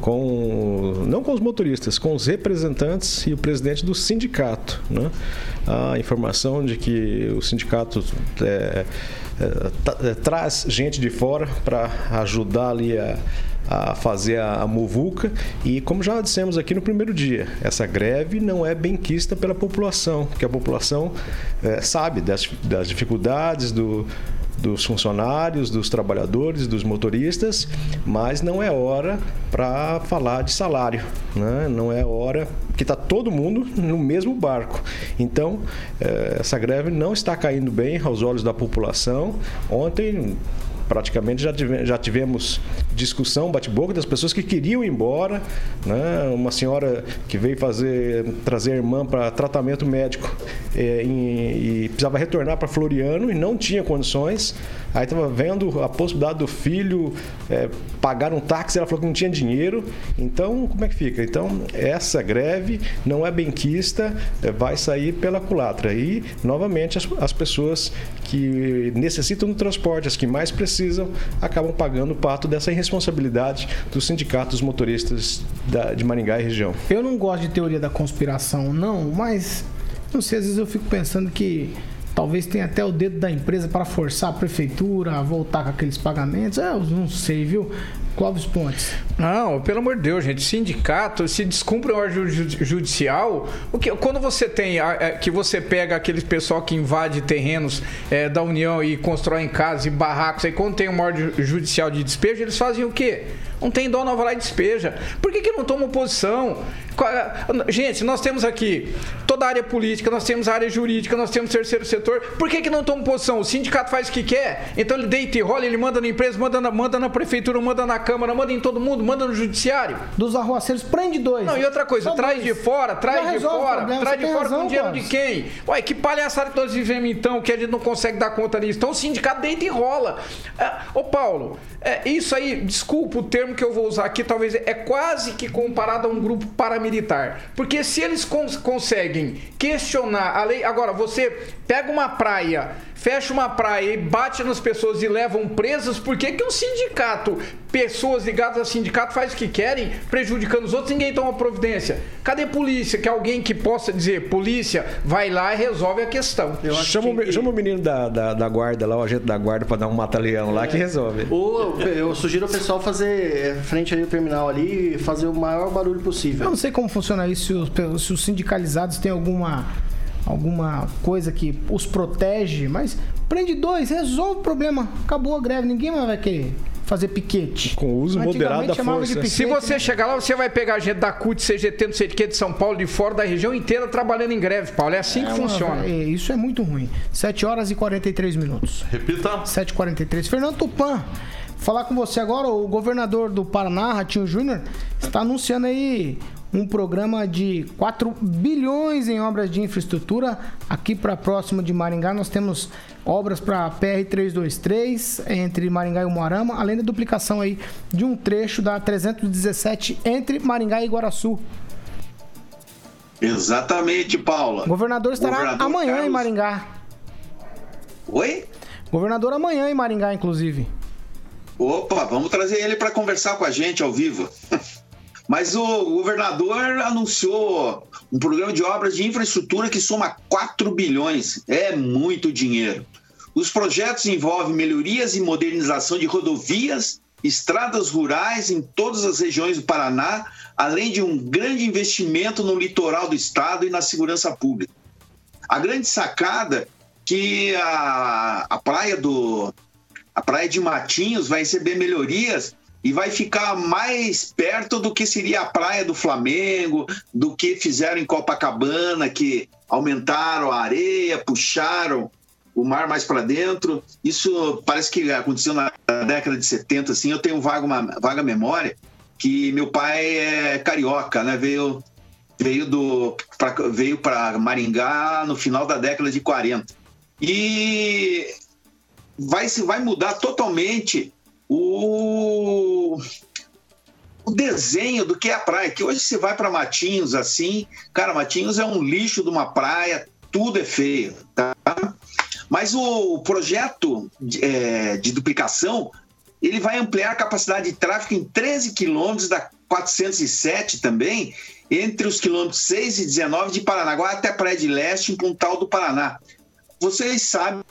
com não com os motoristas, com os representantes e o presidente do sindicato, né? A informação de que o sindicato é, é, ta- é, traz gente de fora para ajudar ali a, a fazer a, a muvuca e como já dissemos aqui no primeiro dia, essa greve não é benquista pela população, porque a população é, sabe das, das dificuldades do dos funcionários, dos trabalhadores, dos motoristas, mas não é hora para falar de salário, né? não é hora que está todo mundo no mesmo barco. Então, eh, essa greve não está caindo bem aos olhos da população. Ontem, praticamente já, tive- já tivemos discussão, bate-boca das pessoas que queriam ir embora, né? Uma senhora que veio fazer trazer a irmã para tratamento médico eh, em- e precisava retornar para Floriano e não tinha condições. Aí estava vendo a possibilidade do filho eh, pagar um táxi, ela falou que não tinha dinheiro. Então, como é que fica? Então, essa greve não é benquista, eh, vai sair pela culatra. E, novamente, as, as pessoas que necessitam do transporte, as que mais precisam, acabam pagando o pato dessa irresponsabilidade dos sindicatos motoristas da- de Maringá e região. Eu não gosto de teoria da conspiração, não, mas não sei, às vezes eu fico pensando que talvez tenha até o dedo da empresa para forçar a prefeitura a voltar com aqueles pagamentos. É, eu não sei, viu? Clóvis Pontes. Não, pelo amor de Deus, gente. Sindicato, se descumpre a ordem ju- judicial. O que, quando você tem. é, que você pega aqueles pessoal que invade terrenos é, da União e constrói casas e barracos, aí quando tem uma ordem judicial de despejo, eles fazem o quê? Não tem dó, não vai lá e despeja. Por que, que não tomam posição? Gente, nós temos aqui toda a área política, nós temos a área jurídica, nós temos terceiro setor. Por que, que não tomam posição? O sindicato faz o que quer, então ele deita e rola, ele manda na empresa, manda na, manda na prefeitura, manda na Câmara, manda em todo mundo, manda no judiciário. Dos arruaceiros, prende dois. Não, e outra coisa, traz de fora, traz de fora, traz de fora razão, com dinheiro de quem? Ué, que palhaçada que nós vivemos então, que a gente não consegue dar conta disso. Então o sindicato deita e rola. É, ô Paulo, é, isso aí, desculpa o termo que eu vou usar aqui, talvez é quase que comparado a um grupo paramilitar. Porque se eles cons- conseguem questionar a lei. Agora, você pega uma praia, fecha uma praia e bate nas pessoas e levam presas, por que, que um sindicato, pessoas ligadas a sindicato, faz o que querem, prejudicando os outros, ninguém toma providência? Cadê polícia? Que alguém que possa dizer, polícia, vai lá e resolve a questão. Chama, o me- chama o menino da, da, da guarda lá, o agente da guarda, para dar um mata-leão lá que resolve. Ou eu sugiro ao pessoal fazer é, frente ali ao terminal ali e fazer o maior barulho possível. Eu não sei como funciona isso, se os, se os sindicalizados têm alguma, alguma coisa que os protege, mas Prende dois, resolve o problema. Acabou a greve, ninguém mais vai querer fazer piquete. Com o uso moderado da força. piquete, Se você né? chegar lá, você vai pegar gente da CUT, CGT, não sei de que, de São Paulo, de fora da região inteira, trabalhando em greve, Paulo. É assim que É uma- funciona. é, isso é muito ruim. 7 horas e 43 minutos. Repita. 7h43. Fernando Tupan, falar com você agora. O governador do Paraná, Ratinho Júnior, está anunciando aí um programa de 4 bilhões em obras de infraestrutura. Aqui para próximo de Maringá, nós temos obras para PR-323 entre Maringá e Umuarama, além da duplicação aí de um trecho da 317 entre Maringá e Iguaraçu. Exatamente, Paula. O governador estará Governador amanhã em Carlos- Maringá. Oi? Governador amanhã em Maringá, inclusive. Opa, vamos trazer ele para conversar com a gente ao vivo. *laughs* Mas o governador anunciou um programa de obras de infraestrutura que soma 4 bilhões. É muito dinheiro. Os projetos envolvem melhorias e modernização de rodovias, estradas rurais em todas as regiões do Paraná, além de um grande investimento no litoral do estado e na segurança pública. A grande sacada que a, a praia do a praia de Matinhos vai receber melhorias e vai ficar mais perto do que seria a praia do Flamengo, do que fizeram em Copacabana, que aumentaram a areia, puxaram o mar mais para dentro. Isso parece que aconteceu na década de 70, assim. Eu tenho vaga, uma vaga memória que meu pai é carioca, né? Veio veio do pra, veio para Maringá no final da década de 40. E vai se vai mudar totalmente o o desenho do que é a praia, que hoje você vai para Matinhos assim, cara, Matinhos é um lixo de uma praia, tudo é feio, tá? Mas o projeto de, é, de duplicação, ele vai ampliar a capacidade de tráfego em 13 quilômetros da 407 também, entre os quilômetros 6 e 19 de Paranaguá até Praia de Leste, em Pontal do Paraná. Vocês sabem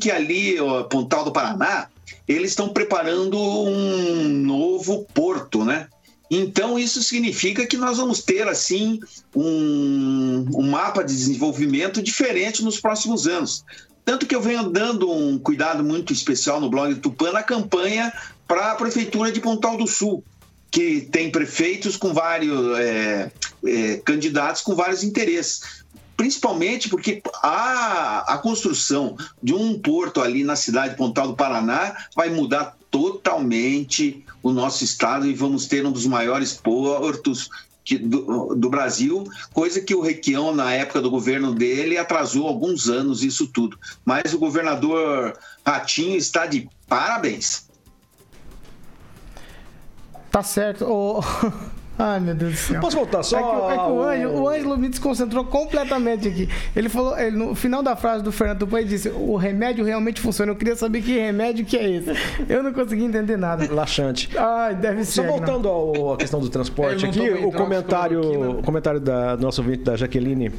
que ali, ó, Pontal do Paraná, eles estão preparando um novo porto, né? Então, isso significa que nós vamos ter, assim, um, um mapa de desenvolvimento diferente nos próximos anos. Tanto que eu venho dando um cuidado muito especial no blog do Tupã na campanha para a Prefeitura de Pontal do Sul, que tem prefeitos com vários é, é, candidatos com vários interesses. Principalmente porque a, a construção de um porto ali na cidade de Pontal do Paraná vai mudar totalmente o nosso estado e vamos ter um dos maiores portos que- do, do Brasil, coisa que o Requião, na época do governo dele, atrasou alguns anos isso tudo. Mas o governador Ratinho está de parabéns. Tá certo. Ô, *laughs* Ai, meu Deus do céu. Posso voltar só É que, o- é que o, Ângelo, o Ângelo me desconcentrou completamente aqui. Ele falou, ele, no final da frase do Fernando Tupan, ele disse: o remédio realmente funciona. Eu queria saber que remédio que é esse. Eu não consegui entender nada. Laxante. Ai, deve Só ser. voltando ao- à questão do transporte aqui, o comentário, o comentário da nossa ouvinte da Jaqueline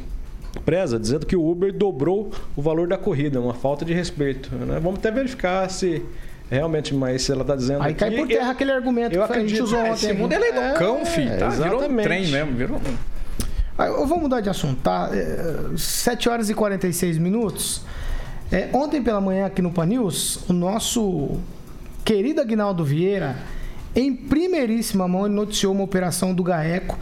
Preza, dizendo que o Uber dobrou o valor da corrida, uma falta de respeito. né? Vamos até verificar se realmente, mas ela está dizendo Aí cai por terra aquele argumento eu que a gente acredito- usou é, ontem. Esse mundo é lei do cão, filho. Tá? Virou um trem mesmo. Virou... Ah, Eu vou mudar de assunto, tá? É, 7 horas e 46 minutos. É, ontem pela manhã aqui no Pan News, o nosso querido Agnaldo Vieira, em primeiríssima mão, noticiou uma operação do GAECO,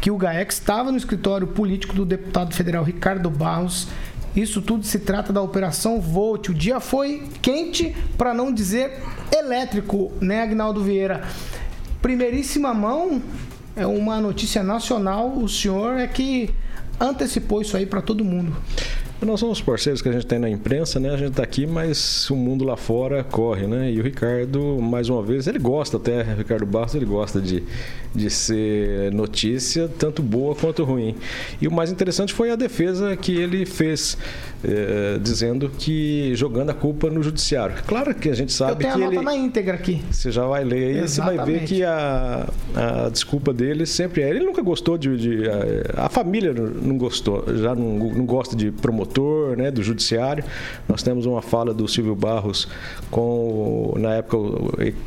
que o GAECO estava no escritório político do deputado federal Ricardo Barros. Isso tudo se trata da Operação Volt. O dia foi quente, para não dizer elétrico, né, Agnaldo Vieira? Primeiríssima mão, é uma notícia nacional. O senhor é que antecipou isso aí para todo mundo. Nós somos parceiros que a gente tem na imprensa, né? A gente tá aqui, mas o mundo lá fora corre, né? E o Ricardo, mais uma vez, ele gosta até, Ricardo Barros, ele gosta de, de ser notícia, tanto boa quanto ruim. E o mais interessante foi a defesa que ele fez, eh, dizendo que jogando a culpa no judiciário. Claro que a gente Eu sabe tenho a que nota ele. na íntegra aqui. Você já vai ler aí, você vai ver que a, a desculpa dele sempre é. Ele nunca gostou de. de- a, a família não gostou, já não, não gosta de promotor, né, do judiciário. Nós temos uma fala do Silvio Barros com, na época,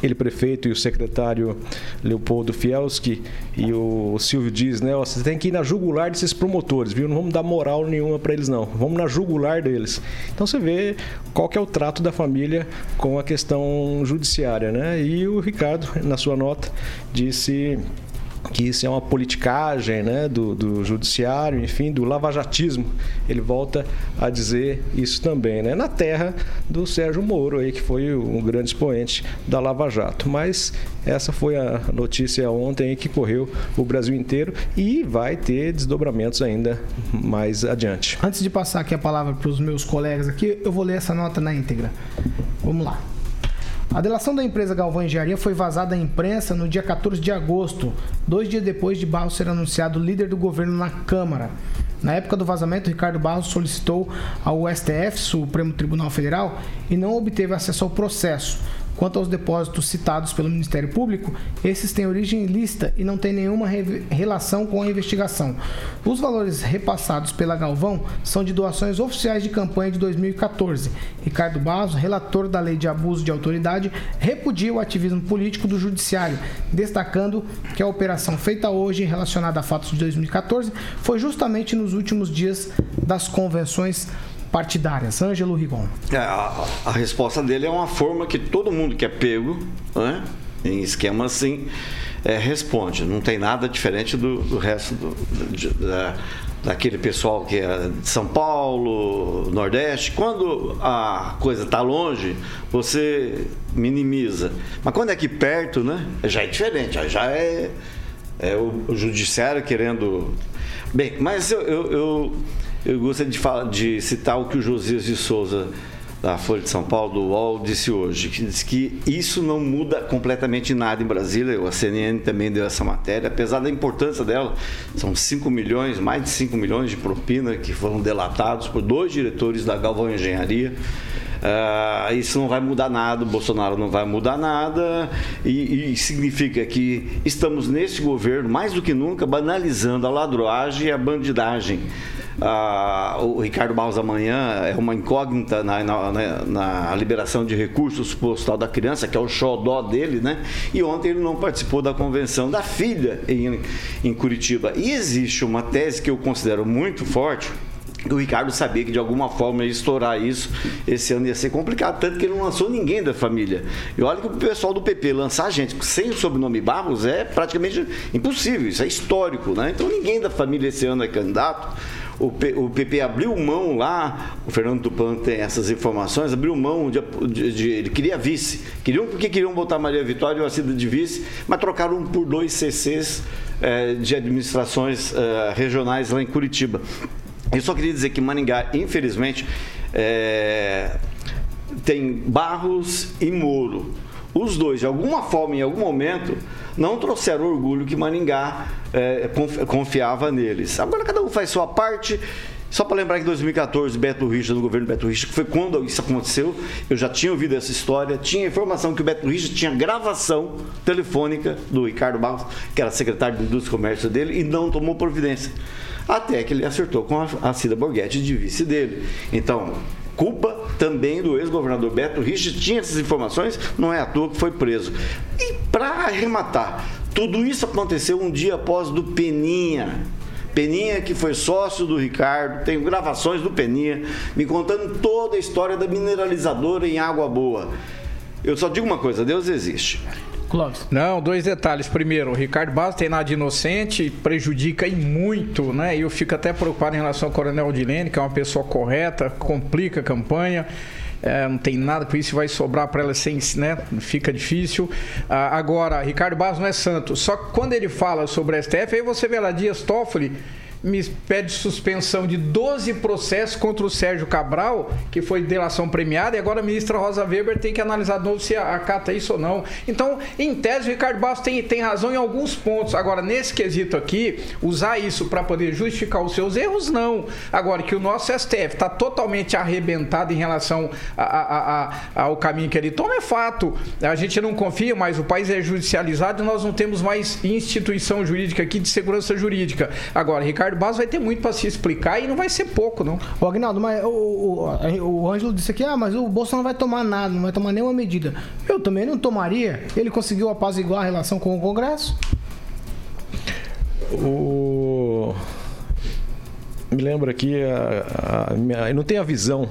ele prefeito e o secretário Leopoldo Fielski. E o, Silvio diz, né, você tem que ir na jugular desses promotores, viu? Não vamos dar moral nenhuma para eles, não. Vamos na jugular deles. Então você vê qual que é o trato da família com a questão judiciária, né? E o Ricardo, na sua nota, disse que isso é uma politicagem né, do, do judiciário, enfim, do lavajatismo. Ele volta a dizer isso também, né, na terra do Sérgio Moro, aí, que foi um grande expoente da Lava Jato. Mas essa foi a notícia ontem que correu o Brasil inteiro e vai ter desdobramentos ainda mais adiante. Antes de passar aqui a palavra para os meus colegas aqui, eu vou ler essa nota na íntegra. Vamos lá. A delação da empresa Galvão Engenharia foi vazada à imprensa no dia 14 de agosto, dois dias depois de Barros ser anunciado líder do governo na Câmara. Na época do vazamento, Ricardo Barros solicitou ao STF, Supremo Tribunal Federal, e não obteve acesso ao processo. Quanto aos depósitos citados pelo Ministério Público, esses têm origem ilícita e não têm nenhuma re relação com a investigação. Os valores repassados pela Galvão são de doações oficiais de campanha de 2014. Ricardo Barros, relator da Lei de Abuso de Autoridade, repudia o ativismo político do Judiciário, destacando que a operação feita hoje, relacionada a fatos de 2014, foi justamente nos últimos dias das convenções partidárias. Ângelo Rigon. É, a, a, resposta dele é uma forma que todo mundo que é pego, né, em esquema assim, é, responde. Não tem nada diferente do, do resto do, de, da, daquele pessoal que é de São Paulo, Nordeste. Quando a coisa está longe, você minimiza. Mas quando é aqui perto, né, já é diferente. Já é, é o, o judiciário querendo. Bem, mas eu, eu, eu eu gostaria de, falar, de citar o que o Josias de Souza, da Folha de São Paulo, do UOL, disse hoje, que diz que isso não muda completamente nada em Brasília, a CNN também deu essa matéria, apesar da importância dela, são 5 milhões, mais de 5 milhões de propina que foram delatados por dois diretores da Galvão Engenharia, Uh, isso não vai mudar nada, o Bolsonaro não vai mudar nada, e, e, significa que estamos nesse governo, mais do que nunca, banalizando a ladroagem e a bandidagem. O Ricardo Barros amanhã é uma incógnita na, na, na, liberação de recursos postal da criança, que é o xodó dele, né? E ontem ele não participou da convenção da filha em, em Curitiba. E existe uma tese que eu considero muito forte, o Ricardo sabia que de alguma forma ia estourar isso, esse ano ia ser complicado, tanto que ele não lançou ninguém da família. E olha que o pessoal do PP lançar gente sem o sobrenome Barros é praticamente impossível, isso é histórico, né? Então ninguém da família esse ano é candidato o, P, o PP abriu mão lá, o Fernando Tupan tem essas informações, abriu mão de, de, de ele queria vice. Queriam porque queriam botar Maria Vitória e Cida de vice, mas trocaram por dois CCs eh, de administrações eh, regionais lá em Curitiba. Eu só queria dizer que Maningá, infelizmente, eh, tem Barros e Moro. Os dois, de alguma forma, em algum momento, não trouxeram orgulho que Maningá é, confiava neles. Agora cada um faz sua parte. Só para lembrar que em 2014, Beto Richa, no governo Beto Richa, que foi quando isso aconteceu, eu já tinha ouvido essa história, tinha informação que o Beto Richa tinha gravação telefônica do Ricardo Barros, que era secretário de Indústria e Comércio dele, e não tomou providência. Até que ele acertou com a Cida Borghetti de vice dele. Então, culpa também do ex-governador Beto Richa, tinha essas informações, não é à toa que foi preso. E para arrematar, tudo isso aconteceu um dia após do Peninha. Peninha, que foi sócio do Ricardo, tenho gravações do Peninha, me contando toda a história da mineralizadora em Água Boa. Eu só digo uma coisa: Deus existe. Clóvis. Não, dois detalhes. Primeiro, o Ricardo Barros tem nada de inocente, prejudica e muito, né? E eu fico até preocupado em relação ao Coronel Odilene, que é uma pessoa correta, complica a campanha. É, não tem nada com isso, vai sobrar para ela sem, né? Fica difícil. Ah, agora, Ricardo Barros não é santo. Só que quando ele fala sobre a STF, aí você vê lá Dias Toffoli me pede suspensão de 12 processos contra o Sérgio Cabral, que foi delação premiada, e agora a ministra Rosa Weber tem que analisar de novo se acata isso ou não. Então, em tese, o Ricardo Bastos tem, tem razão em alguns pontos. Agora, nesse quesito aqui, usar isso para poder justificar os seus erros, não. Agora, que o nosso STF está totalmente arrebentado em relação a, a, a, ao caminho que ele toma, é fato. A gente não confia, mas o país é judicializado e nós não temos mais instituição jurídica aqui de segurança jurídica. Agora, Ricardo Ricardo Barros vai ter muito para se explicar e não vai ser pouco, não. O Agnaldo, mas o, o, o Ângelo disse aqui, ah, mas o Bolsonaro não vai tomar nada, não vai tomar nenhuma medida. Eu também não tomaria. Ele conseguiu apaziguar a relação com o Congresso? O me lembra aqui, a, a, minha, eu não tenho a visão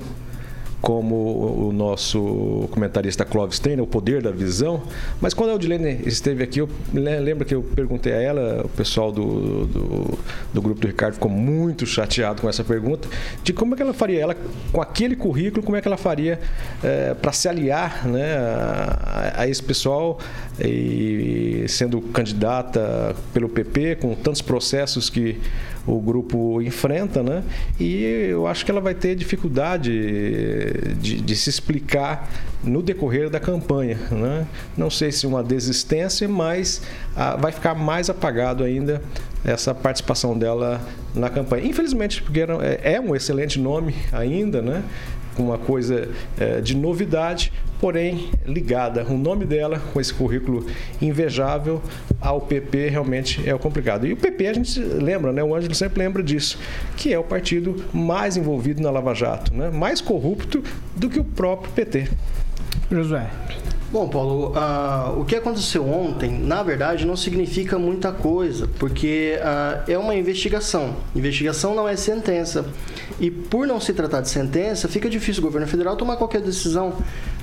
como o nosso comentarista Clóvis tem, né, o poder da visão. Mas quando a Odilene esteve aqui, eu lembro que eu perguntei a ela, o pessoal do, do, do, grupo do Ricardo ficou muito chateado com essa pergunta, de como é que ela faria, ela com aquele currículo, como é que ela faria é, para se aliar né, a, a, esse pessoal e sendo candidata pelo PP, com tantos processos que o grupo enfrenta, né? E eu acho que ela vai ter dificuldade de, de se explicar no decorrer da campanha, né? Não sei se uma desistência, mas vai ficar mais apagado ainda essa participação dela na campanha. Infelizmente, porque era, é, é um excelente nome ainda, né? Com uma coisa é, de novidade, porém ligada. O nome dela, com esse currículo invejável, ao PP realmente é o complicado. E o PP a gente lembra, né? O Ângelo sempre lembra disso, que é o partido mais envolvido na Lava Jato, né? mais corrupto do que o próprio PT. Josué. Bom, Paulo, uh, o que aconteceu ontem, na verdade, não significa muita coisa, porque uh, é uma investigação. Investigação não é sentença. E por não se tratar de sentença, fica difícil o governo federal tomar qualquer decisão.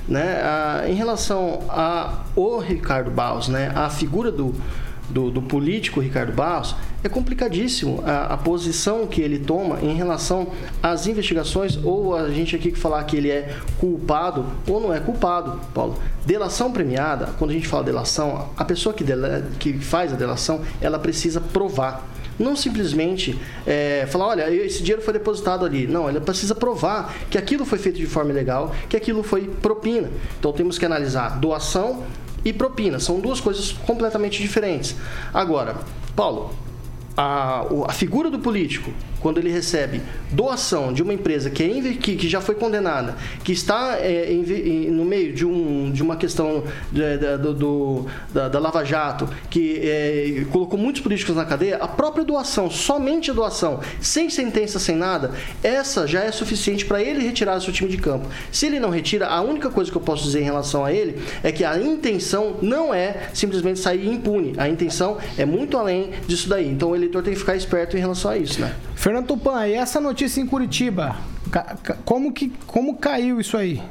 Né? Uh, em relação a o Ricardo Barros, né? a figura do, do, do político Ricardo Barros, é complicadíssimo a, a, posição que ele toma em relação às investigações, ou a gente aqui que falar que ele é culpado ou não é culpado, Paulo. Delação premiada, quando a gente fala delação, a pessoa que, dela, que faz a delação, ela precisa provar. Não simplesmente é, falar, olha, esse dinheiro foi depositado ali. Não, ela precisa provar que aquilo foi feito de forma ilegal, que aquilo foi propina. Então temos que analisar doação e propina. São duas coisas completamente diferentes. Agora, Paulo, a, a figura do político quando ele recebe doação de uma empresa que, é, que, que já foi condenada, que está é, em, no meio de, um, de uma questão de, de, do, do, da, da, Lava Jato, que é, colocou muitos políticos na cadeia, a própria doação, somente a doação, sem sentença, sem nada, essa já é suficiente para ele retirar seu time de campo. Se ele não retira, a única coisa que eu posso dizer em relação a ele é que a intenção não é simplesmente sair impune. A intenção é muito além disso daí. Então o eleitor tem que ficar esperto em relação a isso, né? Fernando Tupan, e essa notícia em Curitiba? Como, que, como caiu isso aí?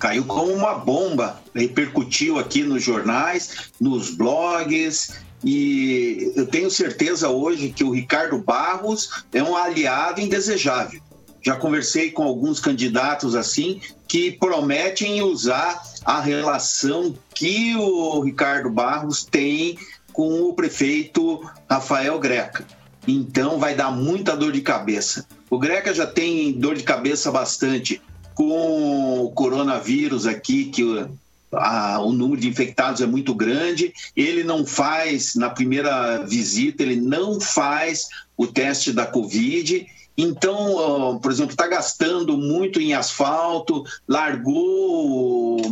Caiu como uma bomba, repercutiu aqui nos jornais, nos blogs, e eu tenho certeza hoje que o Ricardo Barros é um aliado indesejável. Já conversei com alguns candidatos assim que prometem usar a relação que o Ricardo Barros tem com o prefeito Rafael Greca. Então vai dar muita dor de cabeça. O Greca já tem dor de cabeça bastante com o coronavírus aqui, que a, o número de infectados é muito grande. Ele não faz, na primeira visita, ele não faz o teste da Covid. Então, por exemplo, está gastando muito em asfalto, largou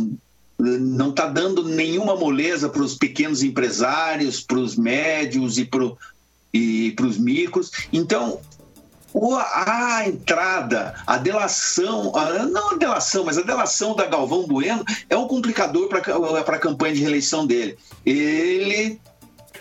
não está dando nenhuma moleza para os pequenos empresários, para os médios e para e para os micros. Então, a entrada, a delação, não a delação, mas a delação da Galvão Bueno é um complicador para a campanha de reeleição dele. Ele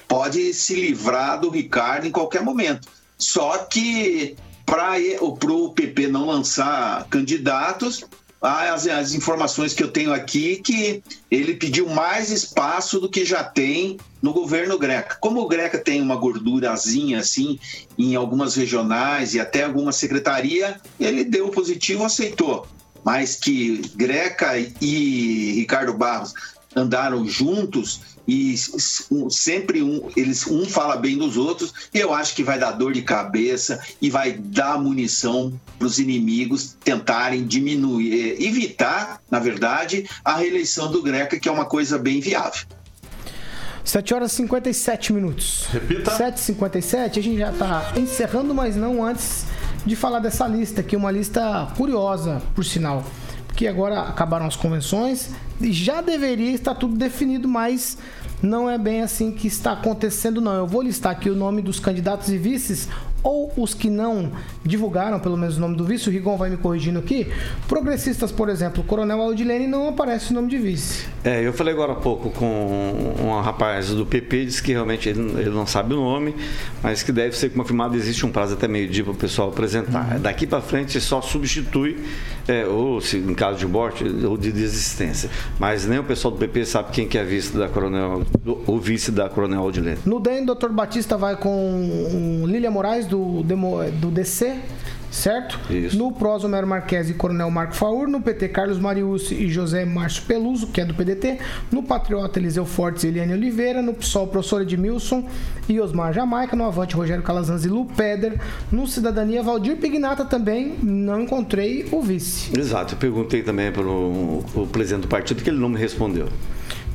pode se livrar do Ricardo em qualquer momento. Só que para o PP não lançar candidatos, as, as informações que eu tenho aqui que ele pediu mais espaço do que já tem no governo Greca. Como o Greca tem uma gordurazinha assim em algumas regionais e até alguma secretaria, ele deu positivo, aceitou. Mas que Greca e Ricardo Barros andaram juntos e sempre um, eles um fala bem dos outros, eu acho que vai dar dor de cabeça e vai dar munição para os inimigos tentarem diminuir, eh, evitar, na verdade, a reeleição do Greca, que é uma coisa bem viável. 7 horas e 57 minutos. Repita. 7h57, a gente já está encerrando, mas não antes de falar dessa lista, que é uma lista curiosa, por sinal. Porque agora acabaram as convenções e já deveria estar tudo definido, mas não é bem assim que está acontecendo, não. Eu vou listar aqui o nome dos candidatos e vices, ou os que não divulgaram, pelo menos o nome do vice, o Rigon vai me corrigindo aqui. Progressistas, por exemplo, o Coronel Aldilene não aparece o nome de vice. É, eu falei agora há pouco com um rapaz do PP, disse que realmente ele, ele não sabe o nome, mas que deve ser confirmado, existe um prazo até meio-dia para o pessoal apresentar. Uhum. Daqui para frente só substitui, é, ou se em caso de morte, ou de desistência. Mas nem o pessoal do PP sabe quem que é vice da Coronel, o vice da Coronel Aldilene. No DEM, o doutor Batista vai com Lília Moraes, do, do DC certo? Isso. No PROS, Homero Marques e Coronel Marco Faur. No PT, Carlos Mariucci e José Márcio Peluso, que é do PDT. No Patriota, Eliseu Fortes e Eliane Oliveira. No PSOL, professor Edmilson e Osmar Jamaica. No Avante, Rogério Calazans e Lu Peder. No Cidadania, Valdir Pignata também. Não encontrei o vice. Exato. Eu perguntei também para o presidente do partido que ele não me respondeu.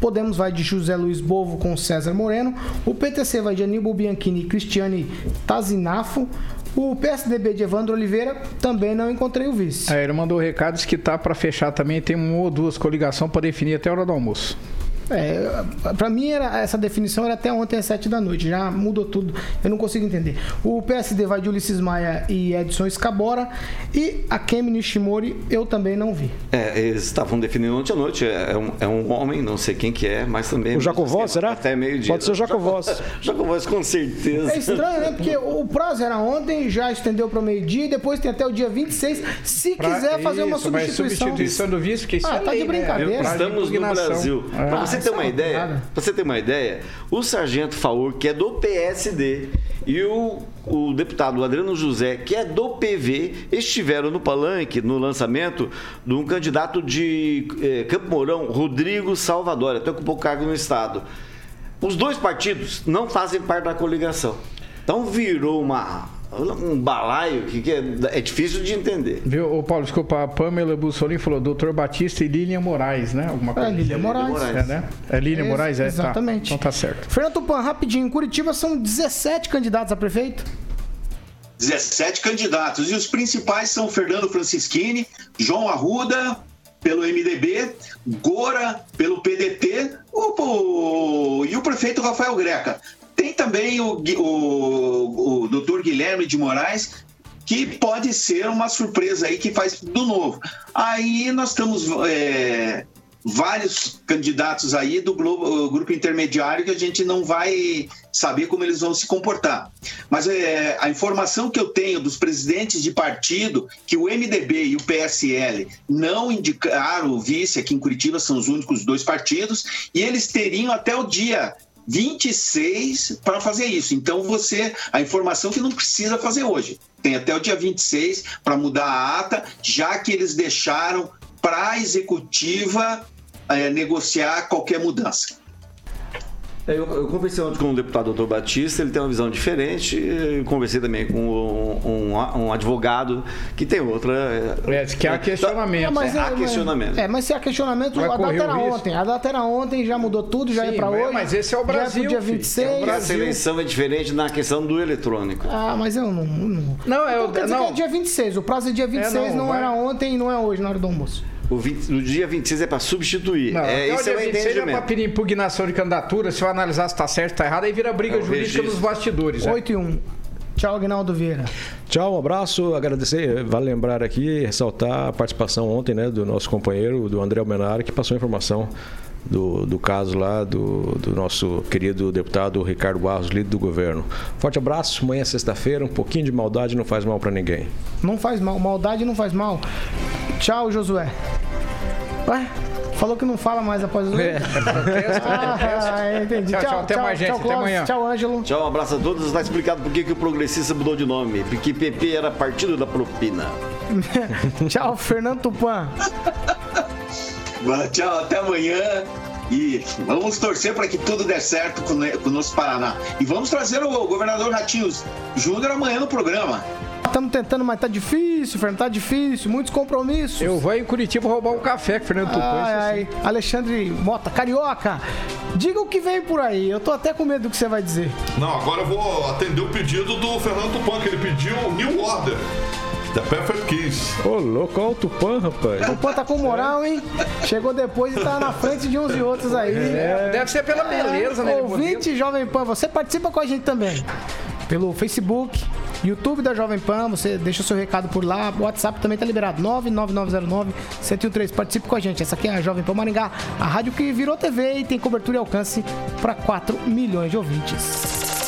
Podemos vai de José Luiz Bovo com César Moreno. O PTC vai de Aníbal Bianchini e Cristiane Tazinafo. O PSDB de Evandro Oliveira também não encontrei o vice. É, ele mandou recados que tá para fechar também, tem uma ou duas coligações para definir até a hora do almoço. É, para mim era, essa definição era até ontem às 7 da noite, já mudou tudo. Eu não consigo entender. O PSD vai de Ulisses Maia e Edson Escabora e a Kemi Nishimori eu também não vi. É, eles estavam definindo ontem à noite. É, é um, é um, homem, não sei quem que é, mas também. O Jacovós, será? Até meio dia. Pode ser o Jacovós. *laughs* Jacovós, com certeza. É estranho, né? Porque o prazo era ontem, já estendeu para o meio-dia, depois tem até o dia 26. Se pra, quiser fazer isso, uma substituição. substituição do vice, porque isso ah, tá de brincadeira. Né? Estamos no Brasil. É. Para você ter uma ideia, para você ter uma ideia, o Sargento Faur, que é do PSD, e o, o deputado Adriano José, que é do PV, estiveram no palanque, no lançamento de um candidato de eh, Campo Mourão, Rodrigo Salvador, até ocupou cargo no Estado. Os dois partidos não fazem parte da coligação. Então virou uma um balaio que, que é, é, difícil de entender. Viu, o Paulo, desculpa, a Pamela Bussolini falou doutor Batista e Lilian Moraes, né? Alguma coisa. É, Lilian assim. Moraes. Moraes. É, né? É Lilian é, Moraes, é? Tá. Exatamente. Tá. Então tá certo. Fernando Tupan, rapidinho, em Curitiba são 17 candidatos a prefeito? 17 candidatos. E os principais são Fernando Francischini, João Arruda, pelo MDB, Gora, pelo PDT o, o, e o prefeito Rafael Greca. Tem também o, o, o doutor Guilherme de Moraes, que pode ser uma surpresa aí que faz do novo. Aí nós estamos é, vários candidatos aí do Globo, grupo intermediário que a gente não vai saber como eles vão se comportar. Mas é, a informação que eu tenho dos presidentes de partido, que o MDB e o PSL não indicaram o vice aqui em Curitiba, são os únicos dois partidos, e eles teriam até o dia 26 para fazer isso. Então você, a informação que não precisa fazer hoje. Tem até o dia 26 para mudar a ata, já que eles deixaram para a executiva é, negociar qualquer mudança. É, eu, eu, conversei ontem com o deputado doutor Batista, ele tem uma visão diferente. Eu conversei também com um, um, um advogado que tem outra. É, que há questionamento. É, mas, é, há questionamento. É, mas se há questionamento, a data era ontem. A data era ontem, já mudou tudo, já Sim, é para hoje. Mas esse é o Brasil. Já é dia 26. É o Brasil. Essa eleição é diferente na questão do eletrônico. Ah, mas eu não. Não, não é então, o. Quer dizer não. que é dia 26. O prazo é dia 26, é, não, não era ontem e não é hoje, na hora do almoço. O, 20, no dia 26 é para substituir. Não, é, esse é o entendimento. é para pedir impugnação de candidatura, se vai analisar se está certo ou está errado, aí vira briga é jurídica registro. nos bastidores. 8 é. e 1. Tchau, Agnaldo Vieira. Tchau, um abraço, agradecer, vale lembrar aqui, ressaltar a participação ontem né, do nosso companheiro, do André Almenara, que passou a informação do, do caso lá do, do nosso querido deputado Ricardo Barros, líder do governo. Forte abraço, amanhã é sexta-feira, um pouquinho de maldade não faz mal para ninguém. Não faz mal, maldade não faz mal. Tchau, Josué. Ué? Falou que não fala mais após *laughs* o. É, ah, entendi. Tchau, tchau, tchau até mais, gente. Tchau, até amanhã. Tchau, Ângelo. Tchau, um abraço a todos. Está explicado por que, que o progressista mudou de nome. Porque PP era partido da propina. *laughs* tchau, Fernando Tupan. *laughs* tchau, até amanhã. E vamos torcer para que tudo dê certo com, com o nosso Paraná. E vamos trazer o governador Ratinhos Júnior amanhã no programa. Estamos tentando, mas tá difícil, Fernando, tá difícil, muitos compromissos. Eu vou em Curitiba roubar um café que Fernando Tupan. Ai, ai. Assim. Alexandre Mota, carioca, diga o que vem por aí. Eu tô até com medo do que você vai dizer. Não, agora eu vou atender o pedido do Fernando Tupan, que ele pediu o New Order. The Perfect Kiss. Ô, louco, olha o Tupã, rapaz. O Tupã tá com moral, hein? Chegou depois e tá na frente de uns e outros aí. É, deve ser pela beleza, né? Ouvinte Jovem Pan, você participa com a gente também pelo Facebook, YouTube da Jovem Pan, você deixa o seu recado por lá, o WhatsApp também tá liberado, 99909-1013. Participe com a gente. Essa aqui é a Jovem Pan Maringá, a rádio que virou TV e tem cobertura e alcance para 4 milhões de ouvintes.